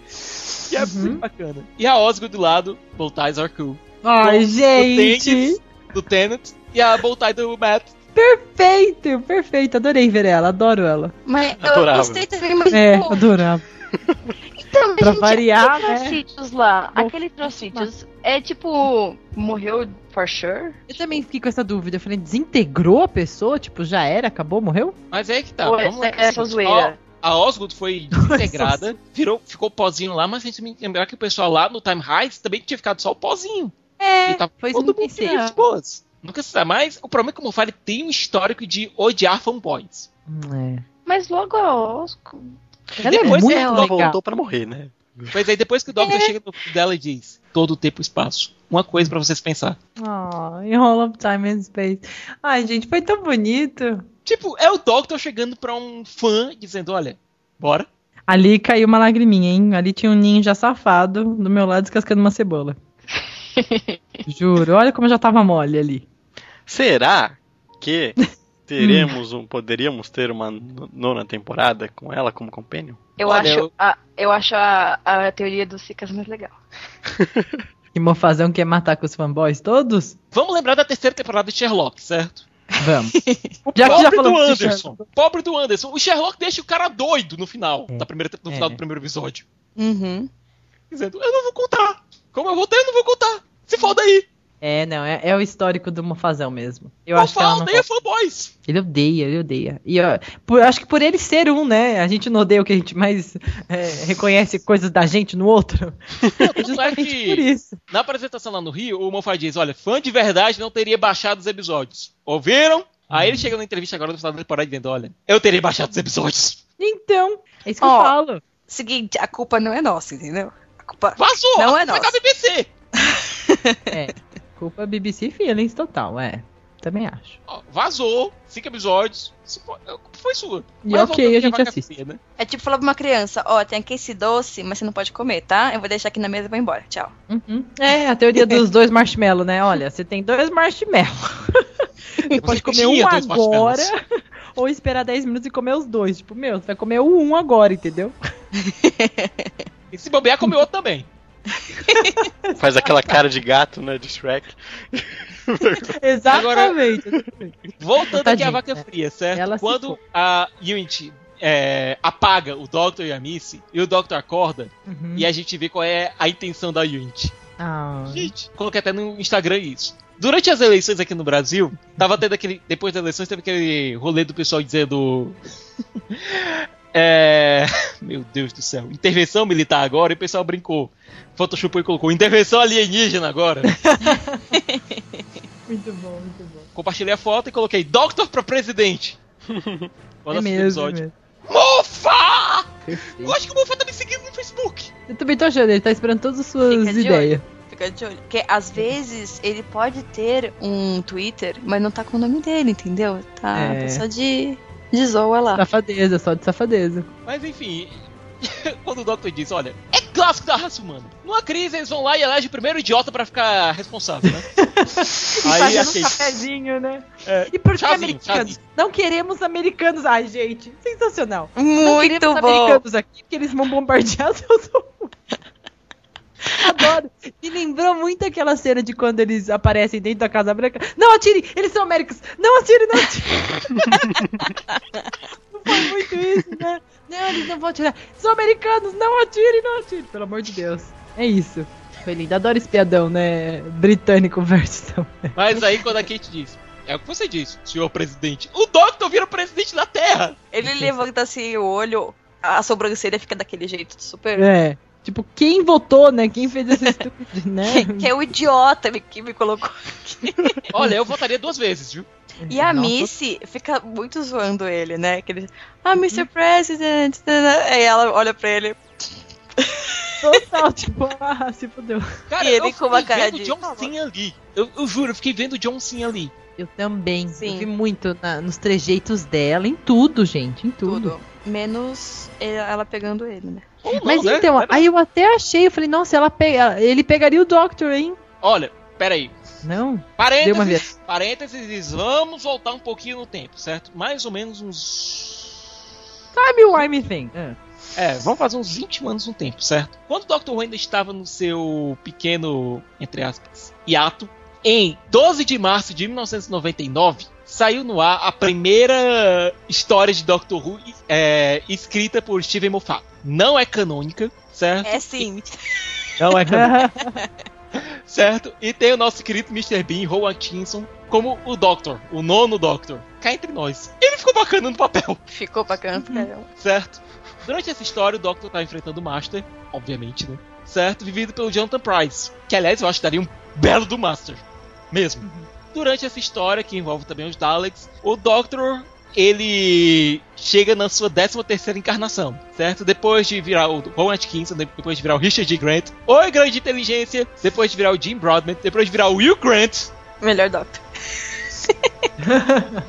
que é Uhum. muito bacana. E a Osgo do lado, Voltais are cool. Ai, Do gente! Tennis, do Tenet, e a Boltai do Matt. Perfeito, perfeito. Adorei ver ela, adoro ela. Mas eu Adorava. gostei também, mas É, adorava. Então, Pra gente, variar, aquele né? Trocítios lá, Bom, aquele Trocítios é tipo, morreu for sure? Eu também fiquei com essa dúvida. Eu falei, desintegrou a pessoa? Tipo, já era, acabou, morreu? Mas é que tá. Ou vamos essa lá. é só zoeira? Ó, a Osgood foi desintegrada, virou, ficou pozinho lá, mas a gente tem que lembrar que o pessoal lá no Time Heights também tinha ficado só o pozinho. É, E tava foi isso todo que eu mundo pensei. de boas. Nunca se sabe. Mas o problema é que o Mofari tem um histórico de odiar fanboys. É. Mas logo a Osco. Ela é Depois muito ela legal. voltou pra morrer, né? Mas aí depois que o Doctor chega no dela e diz todo o tempo e espaço. Uma coisa pra vocês pensar. Oh, em All of Time and Space. Ai, gente, foi tão bonito. Tipo, é o Doctor chegando pra um fã dizendo, olha, bora. Ali caiu uma lagriminha, hein? Ali tinha um ninja safado do meu lado descascando uma cebola. Juro, olha como eu já tava mole ali. Será que teremos um, poderíamos ter uma no- nona temporada com ela como companion? Eu Olha, acho, eu- A, eu acho a, a teoria dos Cicas mais legal. Que Mofazão quer matar com os fanboys todos? Vamos lembrar da terceira temporada de Sherlock, certo? Vamos. já que já Pobre do falamos de Anderson. Pobre do Anderson. O Sherlock deixa o cara doido no final, da primeira, no É. final do primeiro episódio. Uhum. Dizendo, eu não vou contar. Como eu voltei, eu não vou contar. Se foda aí. É, não, é, é o histórico do Mofazão mesmo. Eu Eu acho que ela não odeia fanboys. Ele odeia, ele odeia. E ó, por- acho que por ele ser um, né? A gente não odeia o que a gente mais é, reconhece coisas da gente no outro. É Justamente que por isso. na apresentação lá no Rio, o Moffat diz, olha, fã de verdade não teria baixado os episódios. Ouviram? Aí ele chega na entrevista agora no final da temporada dizendo, olha, eu teria baixado os episódios. Então, é isso que eu Ó. falo. Seguinte, a culpa não é nossa, entendeu? A culpa Vazou! Não é Foi da nossa. BBC. É, culpa BBC Feelings total, é. Também acho. Ó, vazou, cinco episódios. Isso foi- a culpa foi sua. E Mas ok, a gente assiste. né? É tipo falar pra uma criança, ó, tem aqui esse doce, mas você não pode comer, tá? Eu vou deixar aqui na mesa e vou embora. Tchau. Uhum. É, a teoria dos dois marshmallows, né? Olha, você tem dois marshmallows. Você pode comer um agora ou esperar 10 minutos e comer os dois. Tipo, meu, você vai comer o um agora, entendeu? E se bobear, comeu outro também. Faz aquela cara de gato, né? De Shrek. Exatamente. Voltando aqui Tadinho, à vaca fria, certo? Ela Quando a Unity é, apaga o Doctor e a Missy, e o Doctor acorda, Uhum. e a gente vê qual é a intenção da Unity. Ah. Gente, coloquei até no Instagram isso. Durante as eleições aqui no Brasil, tava tendo aquele. Depois das eleições, teve aquele rolê do pessoal dizendo. é. Meu Deus do céu. Intervenção militar agora, e o pessoal brincou. Photoshopou e colocou intervenção alienígena agora. Muito bom, muito bom. Compartilhei a foto e coloquei Doctor pra presidente. Quando É mesmo, é episódio. mesmo. Mofa! Perfeito. Eu acho que o Mofa tá me seguindo no Facebook. Eu também tô achando, ele tá esperando todas as suas Fica de ideias. Fica de olho. Porque às vezes ele pode ter um Twitter, mas não tá com o nome dele, entendeu? Tá É. só de, de zoa lá. Safadeza, só de safadeza. Mas enfim, quando o Doctor diz, olha, é clássico da raça humana. Numa crise, eles vão lá e elegem o primeiro idiota pra ficar responsável, né? Aí Fazendo achei. um cafezinho, né? É, E por que americanos? chazinho. Não queremos americanos. Ai, gente, sensacional. Não Muito queremos bom. americanos aqui, porque eles vão bombardear seus Adoro. Me lembrou muito aquela cena de quando eles aparecem dentro da Casa Branca. Não atire, eles são américos. Não atire, não atire. não foi muito isso, né? Não, eles não vão atirar. São americanos, não atire, não atire. Pelo amor de Deus. É isso. Foi lindo. Adoro espiadão, né? Britânico versus também. Mas aí quando a Kate diz, é o que você disse, senhor presidente. O Doctor vira presidente da Terra. Ele levanta assim o olho, a sobrancelha fica daquele jeito super. É. Tipo, quem votou, né? Quem fez esse estúpido, né? Que é o idiota que me colocou. Olha, eu votaria duas vezes, viu? E a Nossa. Missy fica muito zoando ele, né? Que ele, ah, Mr. President. Aí ela olha pra ele. Total, tipo, ah, se fudeu. Cara, E ele eu com uma fiquei cara vendo de- John Cena ali. Eu, eu juro, eu fiquei vendo John Cena ali. Eu também. Sim. Eu vi muito na- nos trejeitos dela, em tudo, gente, em tudo. Tudo. Menos ela pegando ele, né? Não, Mas né? então, Era- aí eu até achei, eu falei, nossa, ela pega, ele pegaria o Doctor, hein? Olha, peraí. Não? Parênteses, vez. parênteses, vamos voltar um pouquinho no tempo, certo? Mais ou menos uns. Time Wime Thing. Ah. É, vamos fazer uns 20 anos no tempo, certo? Quando o Dr. Who ainda estava no seu pequeno, entre aspas, hiato, em 12 de março de 1999, saiu no ar a primeira história de Doctor Who é, escrita por Steven Moffat. Não é canônica, certo? É sim. Não é canônica. certo? E tem o nosso querido Mr. Bean, Rowan Atkinson, como o Doctor, o nono Doctor. Cá entre nós. Ele ficou bacana no papel, Ficou bacana pra caramba. certo? Durante essa história, o Doctor tá enfrentando o Master, obviamente, né? Certo? Vivido pelo Jonathan Price. Que, aliás, eu acho que daria um belo do Master. Mesmo. Durante essa história, que envolve também os Daleks, o Doctor ele chega na sua 13 terceira encarnação, certo? Depois de virar o Ron Atkinson, depois de virar o Richard. Grant, Oi Grande Inteligência, depois de virar o Jim Broadbent, depois de virar o Will Grant, Melhor Doctor.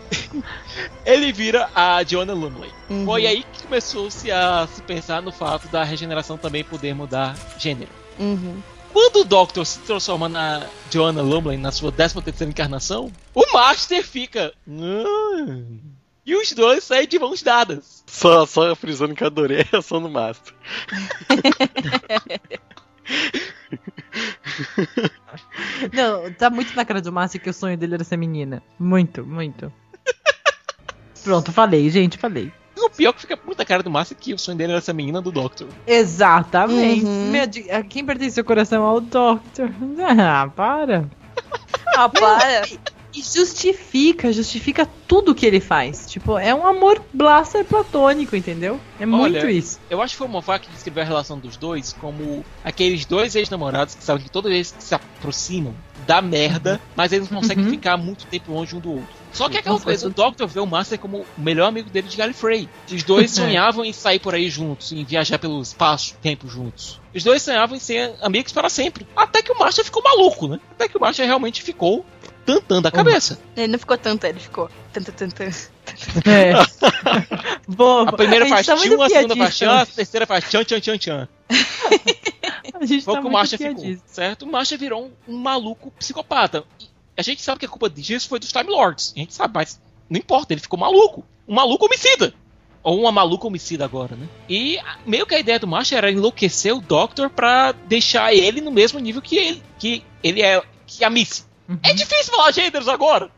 ele vira a Joanna Lumley. Uhum. Foi aí que começou-se a se pensar no fato da regeneração também poder mudar gênero. Uhum. Quando o Doctor se transforma na Joanna Lumley na sua 13 terceira encarnação, o Master fica... "Hum." E os dois saem de mãos dadas. Só, só frisando que eu adorei a reação do Master. Não, tá muito na cara do Márcio que o sonho dele era ser menina. Muito, muito. Pronto, falei, gente, falei. O pior é que fica muito na cara do Master que o sonho dele era essa menina do Doctor. Exatamente. Uhum. Meu, quem pertence seu coração ao Doctor? Ah, para. Ah, para. E justifica, justifica tudo que ele faz. Tipo, é um amor blaster platônico, entendeu? É muito Olha, isso. Eu acho que foi o Moffat que descreveu a relação dos dois como aqueles dois ex-namorados que sabem que toda vez que se aproximam dá merda, mas eles não conseguem Uhum. ficar muito tempo longe um do outro. Só que é aquela Nossa, coisa, o Doctor vê o Master como o melhor amigo dele de Gallifrey. Os dois sonhavam em sair por aí juntos, em viajar pelo espaço, tempo juntos. Os dois sonhavam em ser amigos para sempre. Até que o Master ficou maluco, né? Até que o Master realmente ficou tantando a cabeça. Ele não ficou tanto, ele ficou. Tanto, tanto. É. Boa, A primeira gente faz tá tchum, a segunda faz tchan, a terceira faz tchan, tchan, tchan, tchan. A gente Foi tá o que o Marcha ficou, certo? O Marcha virou um, um maluco psicopata. E a gente sabe que a culpa disso foi dos Time Lords. A gente sabe, mas não importa, ele ficou maluco. Um maluco homicida. Ou uma maluca homicida agora, né? E a- meio que a ideia do Marcha era enlouquecer o Doctor pra deixar ele no mesmo nível que ele. Que ele é. Que a Missy. Uhum. É difícil falar gêneros agora!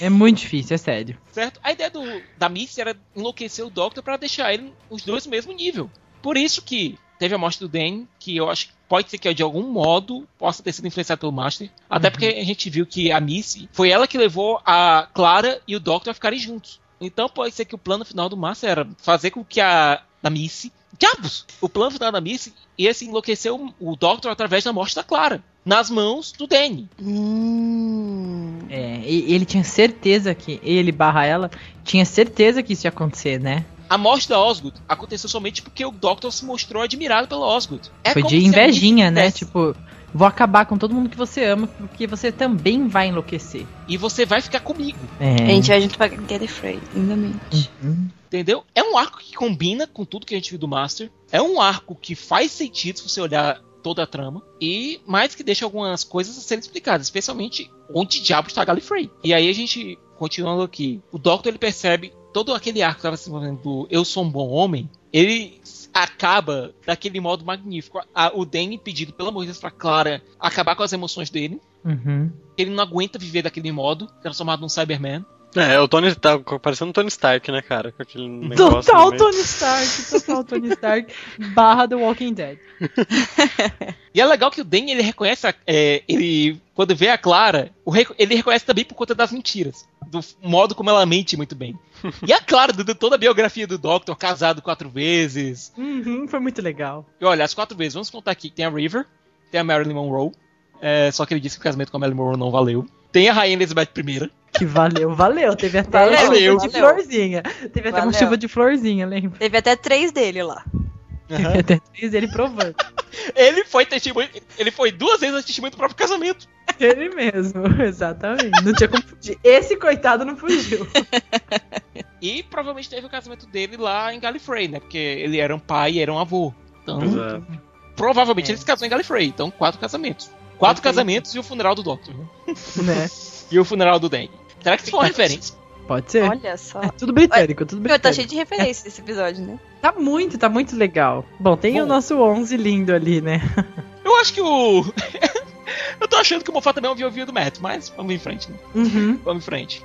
É muito difícil, é sério. certo? A ideia do, da Missy era enlouquecer o Doctor pra deixar ele, os dois no mesmo nível. Por isso que teve a morte do Dan, que eu acho que pode ser que de algum modo possa ter sido influenciado pelo Master. Até porque a gente viu que a Missy foi ela que levou a Clara e o Doctor a ficarem juntos. Então pode ser que o plano final do Master era fazer com que a, a Missy. Diabos! O plano final da Missy ia se enlouquecer o, o Doctor através da morte da Clara. Nas mãos do Danny. Hum. É, e ele tinha certeza que ele barra ela, tinha certeza que isso ia acontecer, né? A morte da Osgood aconteceu somente porque o Doctor se mostrou admirado pela Osgood. É Foi de invejinha, né? Tipo, vou acabar com todo mundo que você ama, porque você também vai enlouquecer. E você vai ficar comigo, É. A gente vai junto pra Gallifrey, lindamente. Uhum. Entendeu? É um arco que combina com tudo que a gente viu do Master. É um arco que faz sentido se você olhar toda a trama. E mais que deixa algumas coisas a serem explicadas, especialmente onde diabo está Gallifrey. E aí a gente, continuando aqui, o Doctor ele percebe todo aquele arco que estava se desenvolvendo do Eu Sou um Bom Homem, ele acaba daquele modo magnífico. A- o Danny pedindo, pelo amor de Deus, pra Clara acabar com as emoções dele. Uhum. Ele não aguenta viver daquele modo, transformado num Cyberman. É, o Tony tá parecendo o Tony Stark, né, cara? Com aquele negócio Total. Tony Stark, total Tony Stark, barra The Walking Dead. E é legal que o Dan ele reconhece, a- é, ele quando vê a Clara, ele reconhece também por conta das mentiras, do modo como ela mente muito bem. E a Clara, de toda a biografia do Doctor, casado quatro vezes. Uhum, foi muito legal. E olha, as quatro vezes, vamos contar aqui: tem a River, tem a Marilyn Monroe, é, só que ele disse que o casamento com a Marilyn Monroe não valeu. Tem a Rainha Elizabeth I. Que valeu, valeu. Teve até Valeu, uma chuva de valeu. florzinha. Teve até uma chuva de florzinha, lembra? Teve até três dele lá. Teve até três ele provando. Ele foi testemunho, ele foi duas vezes a testemunho do próprio casamento. Ele mesmo, exatamente. Não tinha como fugir. Esse coitado não fugiu. E provavelmente teve o casamento dele lá em Gallifrey, né? Porque ele era um pai e era um avô. Então, Exato. provavelmente É. ele se casou em Gallifrey. Então, quatro casamentos. Quatro casamentos e o funeral do Doctor. né? né? E o funeral do Dan. Será que isso foi uma referência? Pode ser. Olha só. É tudo britânico, tudo Meu, tá britânico. cheio de referência esse episódio, né? Tá muito, tá muito legal. Bom, tem o Bom. nosso 11 lindo ali, né? Eu acho que o. Eu tô achando que o Moffat também é um viu do Matt, mas vamos em frente, né? Uhum. Vamos em frente.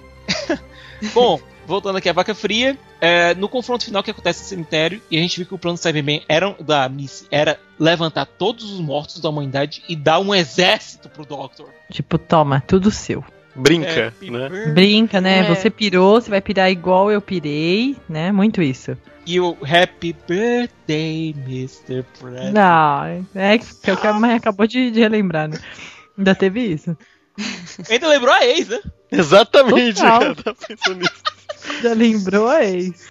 Bom, voltando aqui à vaca fria, é, no confronto final que acontece no cemitério, e a gente viu que o plano do Cyberman era, da Missy era levantar todos os mortos da humanidade e dar um exército pro Doctor. Tipo, toma, tudo seu. Brinca, Happy né? Brinca, né? É. Você pirou, você vai pirar igual eu pirei, né? Muito isso. E o Happy Birthday, Mr. President. Não, é que que a mãe acabou de, de relembrar, né? Ainda teve isso. Ainda lembrou a ex, né? Exatamente, Total. cara, tá pensando nisso. Já lembrou a ex.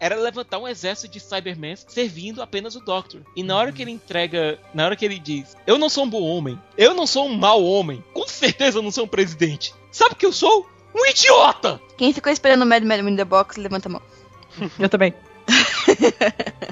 Era levantar um exército de Cybermen servindo apenas o Doctor. E na hora que ele entrega, na hora que ele diz: Eu não sou um bom homem, eu não sou um mau homem, com certeza eu não sou um presidente. Sabe o que eu sou? Um idiota! Quem ficou esperando o Mad Mad in the Box, levanta a mão. Eu também.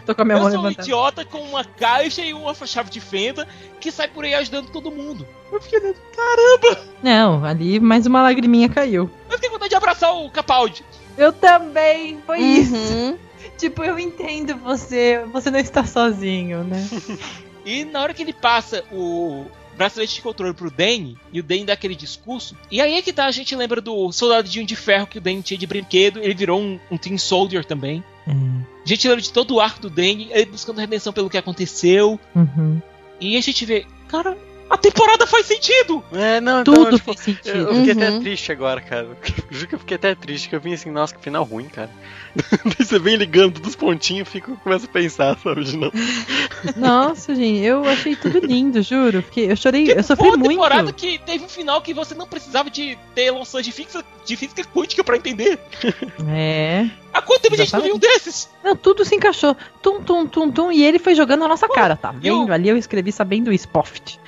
Tô com a minha eu mão sou um levantada. idiota com uma caixa e uma chave de fenda que sai por aí ajudando todo mundo. Eu fiquei, caramba! Não, ali mais uma lagriminha caiu. Eu fiquei com vontade de abraçar o Capaldi. Eu também, foi isso. Uhum. Tipo, eu entendo você, você não está sozinho, né? E na hora que ele passa o bracelete de controle pro Danny, e o Danny dá aquele discurso, e aí é que tá, a gente lembra do soldadinho de ferro que o Danny tinha de brinquedo, ele virou um, um Team Soldier também. A gente lembra de todo o arco do Danny, ele buscando redenção pelo que aconteceu, Uhum. e a gente vê, cara, a temporada faz sentido! É, não, então, Tudo tipo, fez sentido. eu, eu fiquei até Uhum. triste agora, cara. Juro que eu fiquei até triste, que eu vim assim, nossa, que final ruim, cara. Você vem ligando dos pontinhos, eu fico, começo a pensar, sabe, de novo. Nossa, gente, eu achei tudo lindo, juro. Fiquei, eu chorei, eu sofri Foi uma muito. temporada que teve um final que você não precisava de ter noções de física, de física quântica pra entender. É. Há quanto tempo a gente não viu um desses? Não, tudo se encaixou. Tum, tum, tum, tum. E ele foi jogando na nossa cara, tá eu- vendo? Ali eu escrevi sabendo isso, Poft.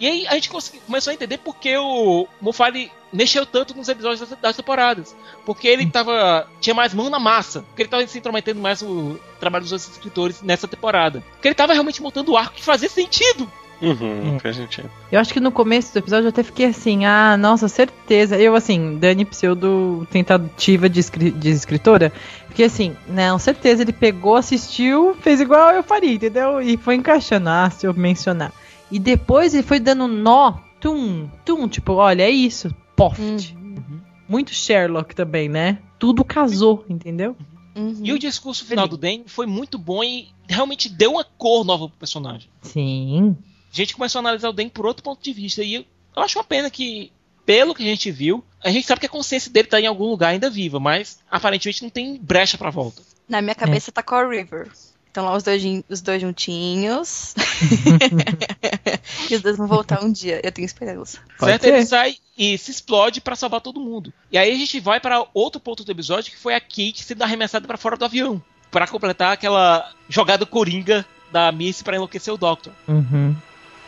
E aí a gente consegui- começou a entender porque o Moffat mexeu tanto nos episódios das, das temporadas. Porque ele tava. tinha mais mão na massa. Porque ele tava se intrometendo mais no trabalho dos outros escritores nessa temporada. Porque ele tava realmente montando o arco que fazia sentido. Uhum, É. faz sentido. Eu acho que no começo do episódio eu até fiquei assim, ah, nossa, certeza. Eu, assim, Dani Pseudo tentativa de, escri- de escritora. Fiquei assim, não, certeza, ele pegou, assistiu, fez igual eu faria, entendeu? E foi encaixando, ah, se eu mencionar. E depois ele foi dando nó, tum, tum, tipo, olha, é isso, poft. Uhum. Muito Sherlock também, né? Tudo casou, entendeu? Uhum. E o discurso final do Dan foi muito bom e realmente deu uma cor nova pro personagem. Sim. A gente começou a analisar o Dan por outro ponto de vista. E eu, eu acho uma pena que, pelo que a gente viu, a gente sabe que a consciência dele tá em algum lugar ainda viva, mas aparentemente não tem brecha pra volta. Na minha cabeça tá Core River. Estão lá os dois, os dois juntinhos. e os dois vão voltar um dia. Eu tenho esperança. Pode certo? ser. Ele sai e se explode pra salvar todo mundo. E aí a gente vai para outro ponto do episódio que foi a Kate sendo arremessada pra fora do avião. Pra completar aquela jogada coringa da Missy pra enlouquecer o Doctor. Uhum.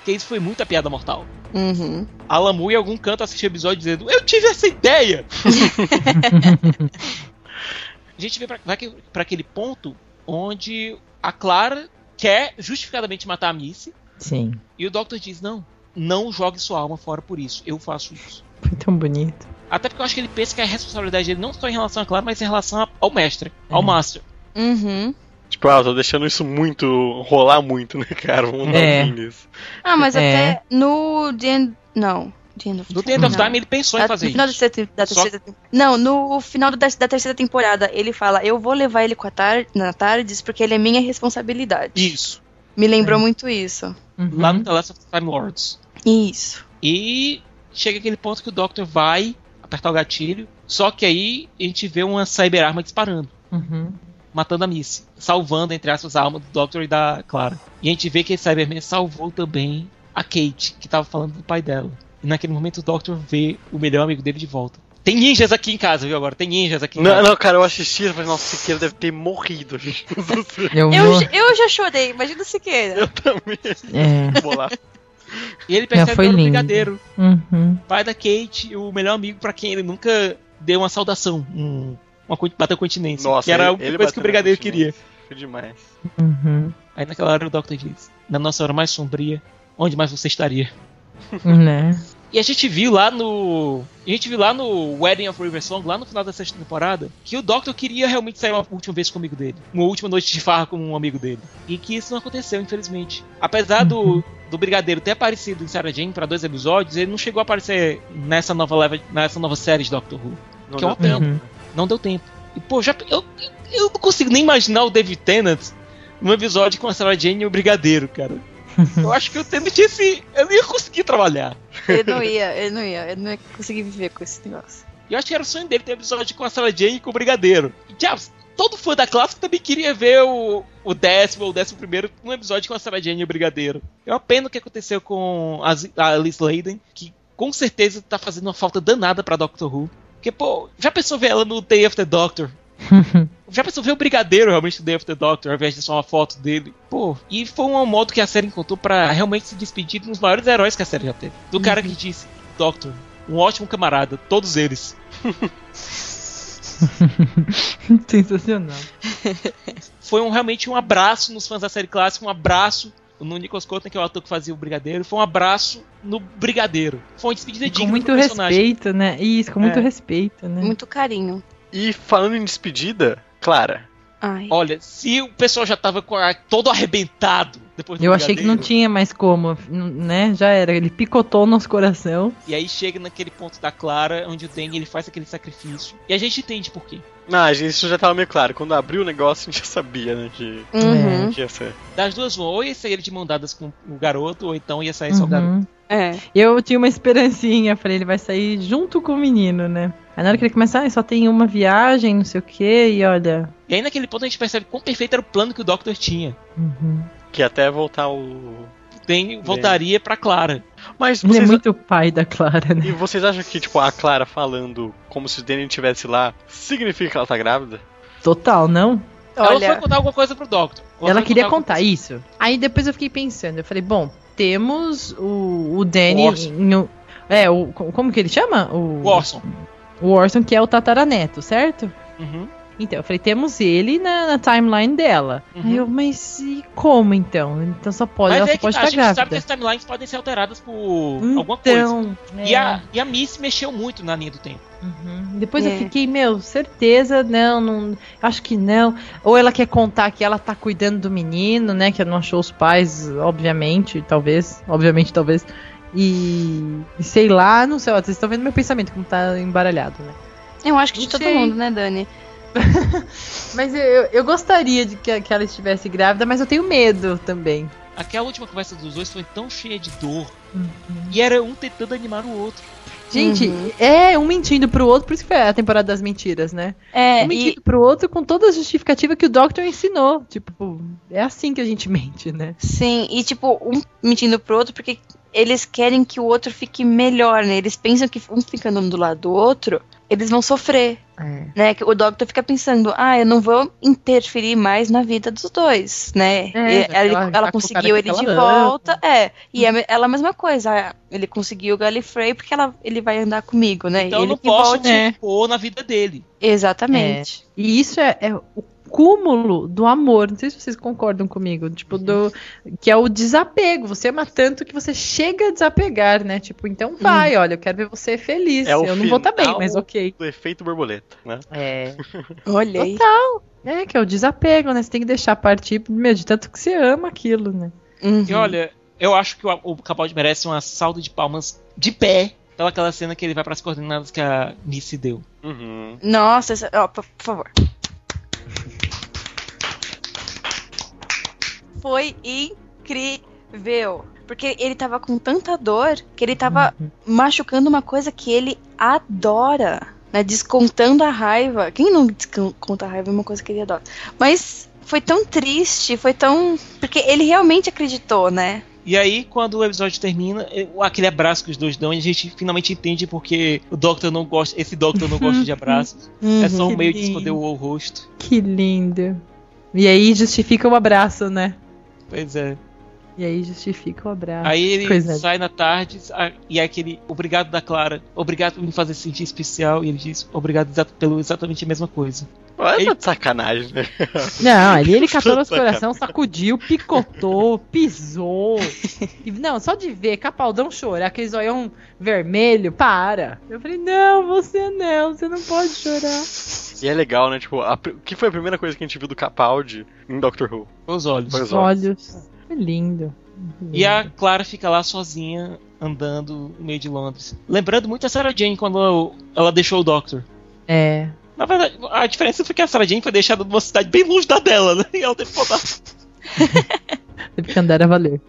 Que isso foi muita piada mortal. Uhum. A Lamu em algum canto assistiu o episódio dizendo: Eu tive essa ideia! a gente vê pra, vai que- pra aquele ponto onde a Clara quer justificadamente matar a Missy Sim. e o Doctor diz: Não, não jogue sua alma fora por isso, eu faço isso. Foi tão bonito. Até porque eu acho que ele pensa que a responsabilidade dele não só em relação a Clara, mas em relação ao mestre, É. ao Master. Uhum. Tipo, ah, eu tô deixando isso muito. rolar muito, né, cara? Vamos dar É. um fim nisso. Ah, mas É. até no. Não. No The End of. Time ele pensou em fazer no final isso. da terceira, da Só- Não, no final da, da terceira temporada, ele fala: Eu vou levar ele com a tar na tardes porque ele é minha responsabilidade. Isso. Me lembrou É. muito isso. Uhum. Lá no The Last of Time Lords. Isso. E chega aquele ponto que o Doctor vai apertar o gatilho. Só que aí a gente vê uma cyberarma disparando. Uhum. matando a Missy, salvando, entre aspas, a alma do Doctor e da Clara. E a gente vê que esse Cyberman salvou também a Kate, que tava falando do pai dela. E naquele momento o Doctor vê o melhor amigo dele de volta. Tem ninjas aqui em casa, viu agora? Tem ninjas aqui em Não, casa. não, cara, eu assisti e falei, nossa, o Siqueira deve ter morrido, gente. Eu, Eu, já chorei, imagina o Siqueira. Eu também. É. Vou lá. E ele percebe que era o brigadeiro, Uhum. pai da Kate, o melhor amigo pra quem ele nunca deu uma saudação, um, uma bateu continência. Nossa, que era a ele- única ele coisa que o brigadeiro queria. Foi demais. Uhum. Aí naquela hora o Doctor diz: Na nossa hora mais sombria, onde mais você estaria? Né? E a gente viu lá no. A gente viu lá no Wedding of River Song, lá no final da sexta temporada, que o Doctor queria realmente sair uma última vez com um amigo dele. Uma última noite de farra com um amigo dele. E que isso não aconteceu, infelizmente. Apesar do, do Brigadeiro ter aparecido em Sarah Jane para dois episódios, ele não chegou a aparecer nessa nova leva, nessa nova série de Doctor Who. Não que é deu uma pena. tempo. Não deu tempo. E, pô, já, eu, eu não consigo nem imaginar o David Tennant num episódio com a Sarah Jane e o Brigadeiro, cara. Eu acho que o Tennant ia se. Eu não ia conseguir trabalhar. Ele não ia, ele não ia, ele não ia conseguir viver com esse negócio. E eu acho que era o sonho dele ter um episódio com a Sarah Jane e com o Brigadeiro. E, diabos, todo fã da clássica também queria ver o, o décimo ou o décimo primeiro num episódio com a Sarah Jane e o Brigadeiro. É uma pena o que aconteceu com a, a Alice Layden, que com certeza tá fazendo uma falta danada pra Doctor Who. Porque, pô, já pensou ver ela no Day of the Doctor? Já pensou ver o Brigadeiro realmente no Day of the Doctor, ao invés de só uma foto dele? Pô, e foi um modo que a série encontrou pra realmente se despedir dos maiores heróis que a série já teve. Do cara que disse, Doctor, um ótimo camarada, todos eles. Sensacional. Foi um, realmente um abraço nos fãs da série clássica, um abraço no Nicholas Coulter, que é o ator que fazia o Brigadeiro, foi um abraço no Brigadeiro. Foi uma despedida Com digna muito do respeito, né? Isso, com muito É. respeito, né? Muito carinho. E falando em despedida, Clara, Ai. Olha, se o pessoal já tava com a- todo arrebentado depois do Eu achei que não tinha mais como, né? Já era. Ele picotou o nosso coração. E aí chega naquele ponto da Clara, onde o Danny ele faz aquele sacrifício. E a gente entende por quê. ah, gente, isso já tava meio claro. Quando abriu o negócio, a gente já sabia, né, que, Uhum. que ia ser. Das duas, ou ia sair ele de mão dadas com o garoto, ou então ia sair só o garoto. É. Eu tinha uma esperancinha, falei, ele vai sair junto com o menino, né? Aí na hora que ele começar, ah, só tem uma viagem, não sei o que, e olha. E aí naquele ponto a gente percebe quão perfeito era o plano que o Doctor tinha. uhum. Que até voltar o. O Danny voltaria pra Clara. Mas Ele é vocês, muito pai da Clara, né? e vocês acham que, tipo, a Clara falando como se o Danny estivesse lá significa que ela tá grávida? Total, não? Ela foi Olha, contar alguma coisa pro Doctor. Ela foi queria contar coisa- isso. Aí depois eu fiquei pensando, eu falei, bom, temos o, o Danny. O é, o, como que ele chama? O, O Orson. o Orson, que é o tataraneto, certo? Uhum. Então, eu falei, temos ele na, na timeline dela. Uhum. Aí eu, mas e como então? Então só pode, Mas ela é só que pode a estar gente sabe que grávida. as timelines podem ser alteradas por alguma coisa. Então, E é. a, e a Miss mexeu muito na linha do tempo. Uhum. Depois É. eu fiquei, meu, certeza, não, não, acho que não. Ou ela quer contar que ela tá cuidando do menino, né? Que ela não achou os pais, obviamente, talvez, obviamente, talvez. E, e sei lá, não sei, ó, vocês estão vendo meu pensamento como tá embaralhado, né? eu acho que de Não todo sei. mundo, né, Dani? Mas eu, eu, gostaria de que, que ela estivesse grávida, mas eu tenho medo também. Aquela última conversa dos dois foi tão cheia de dor. E era um tentando animar o outro. Gente, Uhum. é um mentindo pro outro, por isso que foi a temporada das mentiras, né? É, um e, mentindo pro outro com toda a justificativa que o Doctor ensinou. Tipo, é assim que a gente mente, né? sim, e tipo, um mentindo pro outro porque eles querem que o outro fique melhor, né? Eles pensam que um ficando um do lado do outro, eles vão sofrer, É. né? Que o Doctor fica pensando, ah, eu não vou interferir mais na vida dos dois, né? É, E ela, ela ela tá conseguiu ele que de ama. volta, é. E é ela a mesma coisa, ah, ele conseguiu o Gallifrey porque ela, ele vai andar comigo, né? Então eu ele não que posso volte. te pôr na vida dele. Exatamente. E isso é, é o cúmulo do amor. Não sei se vocês concordam comigo. Tipo, do. Que é o desapego. Você ama tanto que você chega a desapegar, né? Tipo, então vai, olha, eu quero ver você feliz. É o eu não vou estar bem, final mas ok. Do efeito borboleta, né? É. Olha aí. Total. É, que é o desapego, né? Você tem que deixar partir, meu, de tanto que você ama aquilo, né? Uhum. E olha, eu acho que o, o Capaldi merece uma salva de palmas de pé pelaquela cena que ele vai pras coordenadas que a Missy deu. Uhum. Nossa, essa- ó, por favor. Foi incrível. Porque ele tava com tanta dor que ele tava machucando uma coisa que ele adora. Né? Descontando a raiva. Quem não desconta a raiva é uma coisa que ele adora. Mas foi tão triste, foi tão. Porque ele realmente acreditou, né? E aí, quando o episódio termina, aquele abraço que os dois dão, a gente finalmente entende porque o Doctor não gosta, esse Doctor não gosta de abraços. É só um Que meio de esconder o rosto. Que lindo. E aí justifica o abraço, né? Pois é. E aí justifica o abraço. Aí ele Coisa- sai na tarde e é aquele obrigado da Clara, obrigado por me fazer sentir especial. E ele diz obrigado exa- pelo exatamente a mesma coisa. Olha de sacanagem, né? Não, ali ele catou nosso coração, sacudiu, picotou, pisou. E, não, só de ver Capaldão chorar, aquele zoião vermelho, para. Eu falei, não, você não, você não pode chorar. E é legal, né? Tipo, a o que foi a primeira coisa que a gente viu do Capaldi em Doctor Who? Os olhos. Foi os Os olhos. Foi lindo. E a Clara fica lá sozinha, andando no meio de Londres. Lembrando muito a Sarah Jane quando ela deixou o Doctor. É. Na verdade, a diferença foi que a Sarah Jane foi deixada numa cidade bem longe da dela, né? E ela teve que voltar. Teve que andar a valer.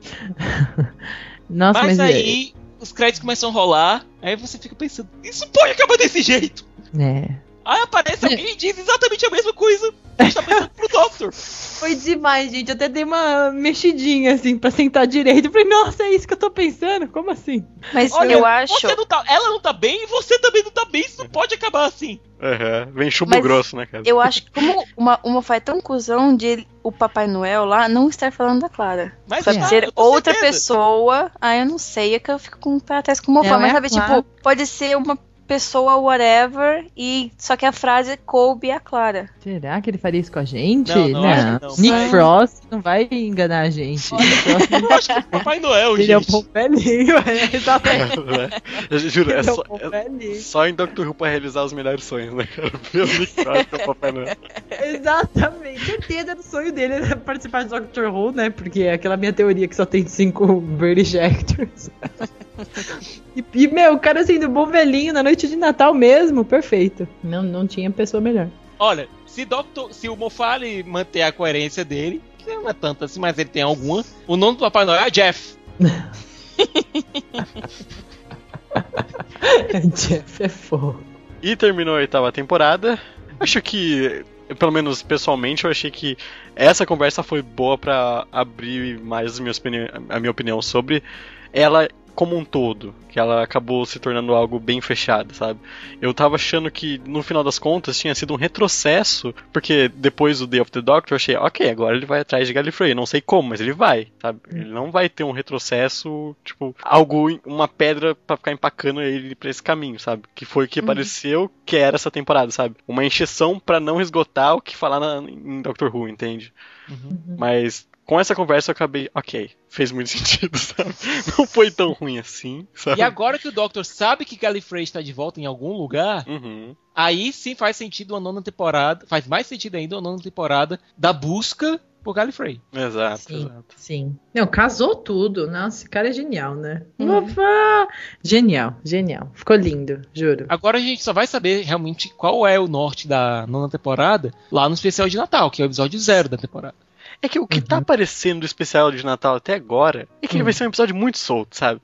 Nossa, mas mas, aí, os créditos começam a rolar, aí você fica pensando, isso pode acabar desse jeito. É. Aí aparece alguém e diz exatamente a mesma coisa. A gente tá pensando pro Doctor. Foi demais, gente. Eu até dei uma mexidinha, assim, pra sentar direito. Eu falei, nossa, é isso que eu tô pensando? Como assim? Mas Olha, eu acho. Você não tá, ela não tá bem e você também não tá bem. Isso não pode acabar assim. Aham. Vem chumbo Mas grosso, né, cara? Eu acho que como uma, uma foi tão cuzão de ele- o Papai Noel lá não estar falando da Clara. Mas Pode tá, ser outra certeza. pessoa. Ah, eu não sei, é que eu fico com o pé atrás com uma. Mas é sabe, Clara. tipo, pode ser uma pessoa whatever e só que a frase coube a Clara. Será que ele faria isso com a gente? Não, não, acho que não. Nick Frost não vai enganar a gente. Nick Frost Eu acho que o Papai Noel, ele é um gente. bom velhinho, é, exatamente. Né? Eu juro, é Ele é um só, é só em Doctor Who pra realizar os melhores sonhos, né, cara? O Nick Frost com o Papai Noel. Exatamente. Certeza do sonho dele era participar de Doctor Who, né? Porque é aquela minha teoria que só tem cinco British actors. E, e, meu, o cara sendo bom velhinho na noite de Natal mesmo, perfeito. Não, não tinha pessoa melhor. Olha, se, Doctor, se o Mofale manter a coerência dele, que não é tanto assim, mas ele tem alguma, o nome do Papai Noel é Jeff. Jeff é fogo. E terminou a oitava temporada. Acho que, pelo menos pessoalmente, eu achei que essa conversa foi boa pra abrir mais opini- a minha opinião sobre ela como um todo, que ela acabou se tornando algo bem fechado, sabe? Eu tava achando que no final das contas tinha sido um retrocesso, porque depois do Day of the Doctor eu achei, ok, agora ele vai atrás de Gallifrey, não sei como, mas ele vai, sabe? Ele não vai ter um retrocesso, tipo, algo, uma pedra pra ficar empacando ele pra esse caminho, sabe? Que foi o que pareceu que era essa temporada, sabe? Uma encheção pra não esgotar o que falar na- em Doctor Who, entende? Mas com essa conversa eu acabei, ok, fez muito sentido, sabe? Não foi tão ruim assim, sabe? E agora que o Doctor sabe que Gallifrey está de volta em algum lugar, Uhum. aí sim faz sentido uma nona temporada, faz mais sentido ainda uma nona temporada da busca por Gallifrey. Exato, Sim. exato. Sim. Não, casou tudo. Nossa, esse cara é genial, né? Uhum. Opa! Genial, genial. Ficou lindo, juro. Agora a gente só vai saber realmente qual é o norte da nona temporada lá no especial de Natal, que é o episódio zero da temporada. É que o que tá aparecendo do especial de Natal até agora é que ele vai ser um episódio muito solto, sabe?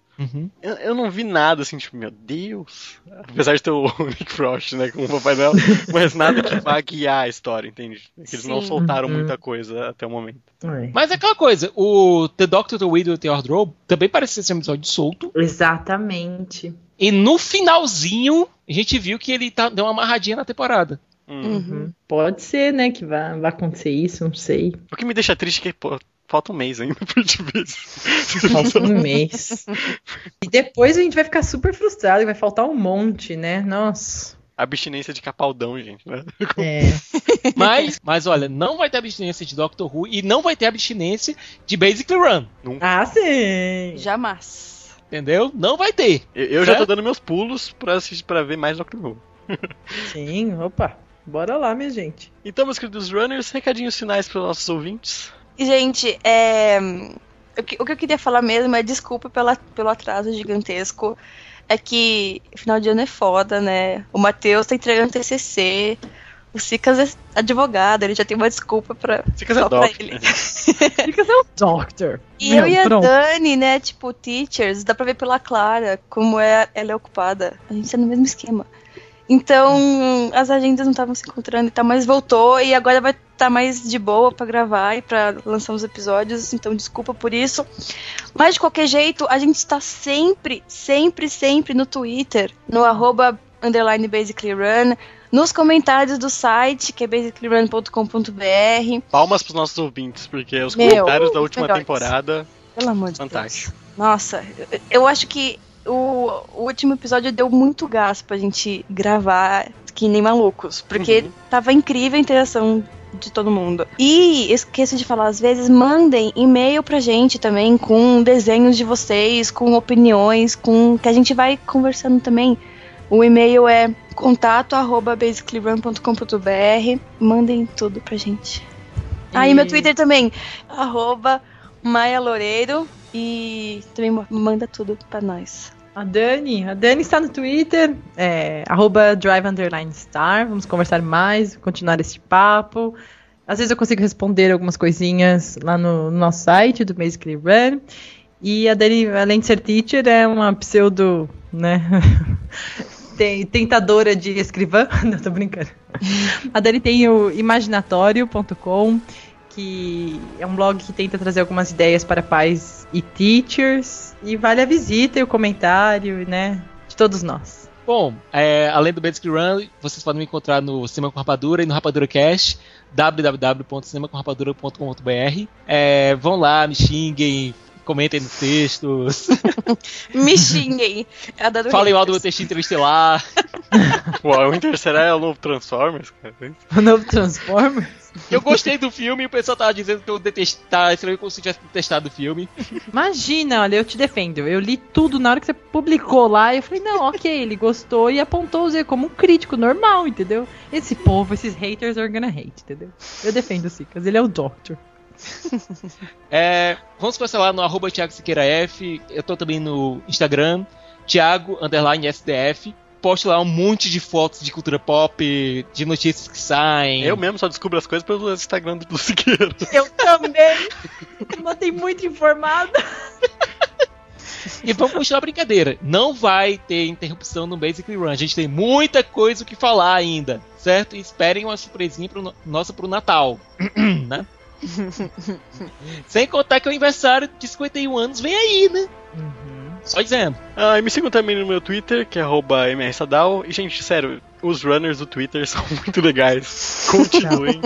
Eu, eu não vi nada assim, tipo, meu Deus. Apesar de ter o Nick Frost, né, como Papai Noel, mas nada que vá guiar a história, entende? É que eles não Sim. soltaram Uhum. muita coisa até o momento. É. Mas é aquela coisa, o The Doctor, The Widow e The Wardrobe também parecia ser um episódio solto. Exatamente. E no finalzinho, a gente viu que ele tá, deu uma amarradinha na temporada. Hum. Uhum. Pode ser, né, que vai, vai acontecer isso, não sei. O que me deixa triste é que, pô, falta um mês ainda pra gente ver isso. Falta um mês. E depois a gente vai ficar super frustrado, vai faltar um monte, né? Nossa. Abstinência de capaldão, gente, né? É. Mas, mas olha, não vai ter abstinência de Doctor Who e não vai ter abstinência de Basically Run. Ah, sim. Jamais. Entendeu? Não vai ter. Eu, eu já tô Certo? dando meus pulos pra, assistir, pra ver mais Doctor Who. Sim, opa. Bora lá, minha gente. Então, meus queridos runners, recadinhos finais para os nossos ouvintes. Gente, é... o, que, o que eu queria falar mesmo é desculpa pela, pelo atraso gigantesco. É que final de ano é foda, né? O Matheus tá entregando TCC. O Cicas é advogado, ele já tem uma desculpa pra, Fica só Zé pra Doc. ele. Fica seu doctor. E Meu, eu e a pronto. Dani, né, tipo, teachers, dá pra ver pela Clara como é, ela é ocupada. A gente tá no mesmo esquema. Então, as agendas não estavam se encontrando e tal, mas voltou e agora vai estar mais de boa pra gravar e pra lançar os episódios, então desculpa por isso. Mas de qualquer jeito, a gente está sempre, sempre, sempre no Twitter, no arroba underline basically run, nos comentários do site, que é basicallyrun.com.br. Palmas pros nossos ouvintes, porque os Meu, comentários da última melhores. temporada Pelo amor de Fantástico. Deus. Nossa, eu, eu acho que o, o último episódio deu muito gás pra gente gravar que nem malucos. Porque Uhum. tava incrível a interação de todo mundo. E esqueço de falar, às vezes, mandem e-mail pra gente também com desenhos de vocês, com opiniões, com que a gente vai conversando também. O e-mail é contato arroba basicallyrun.com.br. Mandem tudo pra gente. Ah, e meu Twitter também, arroba Maia Loureiro. E também ma- manda tudo pra nós. A Dani, a Dani está no Twitter, é, arroba drive underline star. Vamos conversar mais, continuar esse papo. Às vezes eu consigo responder algumas coisinhas lá no, no nosso site do Basically Run. E a Dani, além de ser teacher, é uma pseudo, né? tentadora de escrivã. Não, tô brincando. A Dani tem o imaginatório.com, que é um blog que tenta trazer algumas ideias para pais e teachers. E vale a visita e o comentário, né? De todos nós. Bom, é, além do Basic Run, vocês podem me encontrar no Cinema com Rapadura e no Rapadura Cast, www.cinemacomrapadura.com.br. É, vão lá, me xinguem, comentem nos textos, Me xinguem. Falem mal do meu texto interestelar. Pô, o Interstellar é o novo Transformers, cara. O novo Transformers. Eu gostei do filme e o pessoal tava dizendo que eu detestava, escrevi como se eu tivesse detestado o filme. Imagina, olha, eu te defendo. Eu li tudo na hora que você publicou lá e eu falei, não, ok, ele gostou e apontou o Z como um crítico normal, entendeu? Esse povo, esses haters are gonna hate, entendeu? Eu defendo o Sicas, ele é o Doctor. É, vamos passar lá no arroba Thiago Siqueira F. Eu tô também no Instagram, Thiago underline SDF. Posto lá um monte de fotos de cultura pop, de notícias que saem. Eu mesmo só descubro as coisas pelo Instagram do Siqueira. Eu também! Mantém muito informada. E vamos continuar a brincadeira. Não vai ter interrupção no Basically Run. A gente tem muita coisa o que falar ainda, certo? E esperem uma surpresinha pro no- nossa pro Natal, né? Sem contar que o aniversário de 51 anos vem aí, né? Só dizendo. Ah, e me sigam também no meu Twitter, que é arroba mrsadal. E, gente, sério, os runners do Twitter são muito legais. Continuem.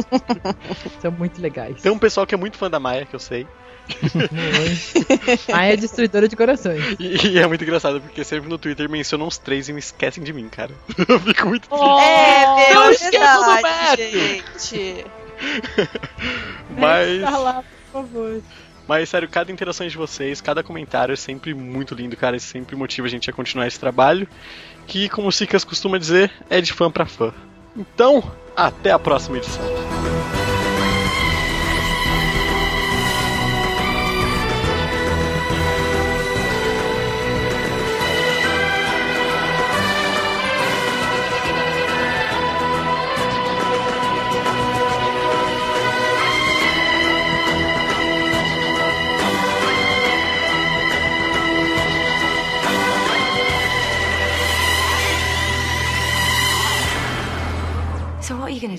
São muito legais. Tem um pessoal que é muito fã da Maia, que eu sei. Ah, é destruidora de corações. E, e é muito engraçado, porque sempre no Twitter mencionam os três e me esquecem de mim, cara. Eu fico muito triste. É, Não meu, esqueça do verdade, Beto. gente. Mas, Tá lá, por favor. Mas, sério, cada interação de vocês, cada comentário é sempre muito lindo, cara. E sempre motiva a gente a continuar esse trabalho. Que, como o Sicas costuma dizer, é de fã pra fã. Então, até a próxima edição.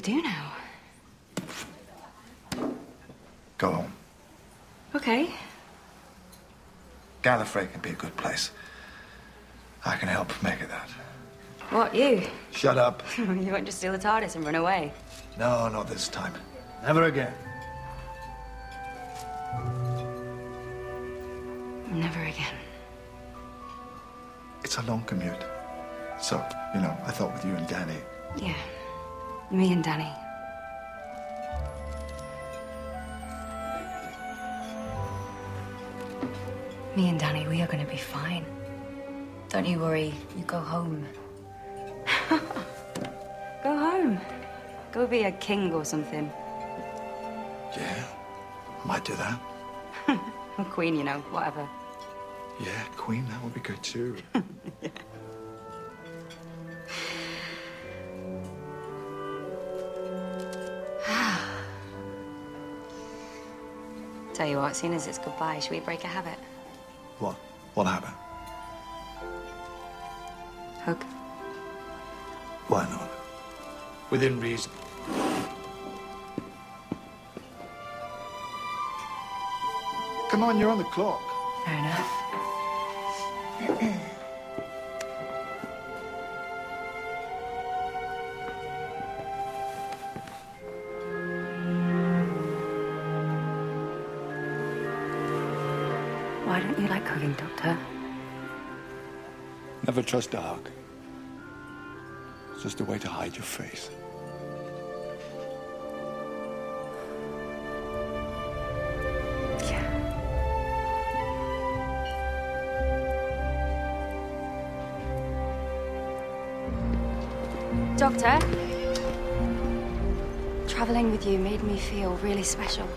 Do now? Go home. Okay. Gallifrey can be a good place. I can help make it that. What, you? Shut up. you won't just steal the TARDIS and run away. No, not this time. Never again. Never again. It's a long commute. So, you know, I thought with you and Danny, Yeah. Me and Danny. Me and Danny, we are gonna be fine. Don't you worry. You go home. go home. Go be a king or something. yeah, might do that. Or queen, you know, whatever. Yeah, Queen, that would be good too. Tell you what, seeing as it's goodbye, should we break a habit? what? What habit? Hug. Why not? Within reason. Come on, you're on the clock. Fair enough. Don't you like hugging, Doctor? Never trust a hug. It's just a way to hide your face. Yeah. Doctor, traveling with you made me feel really special.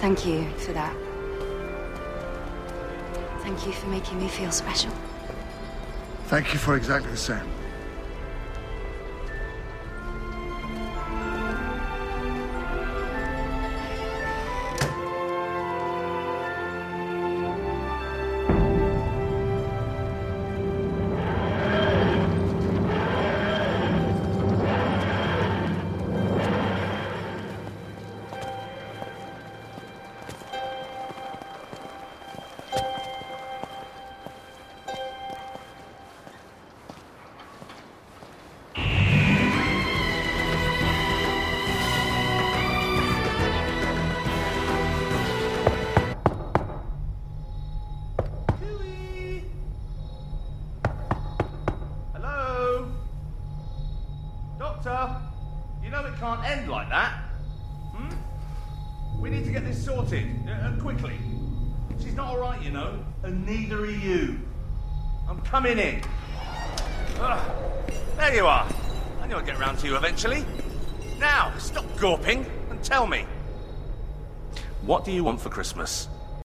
Thank you for that. Thank you for making me feel special. Thank you for exactly the same. Coming in. Ugh. There you are. I knew I'd get round to you eventually. Now, stop gawping and tell me. What do you want for Christmas?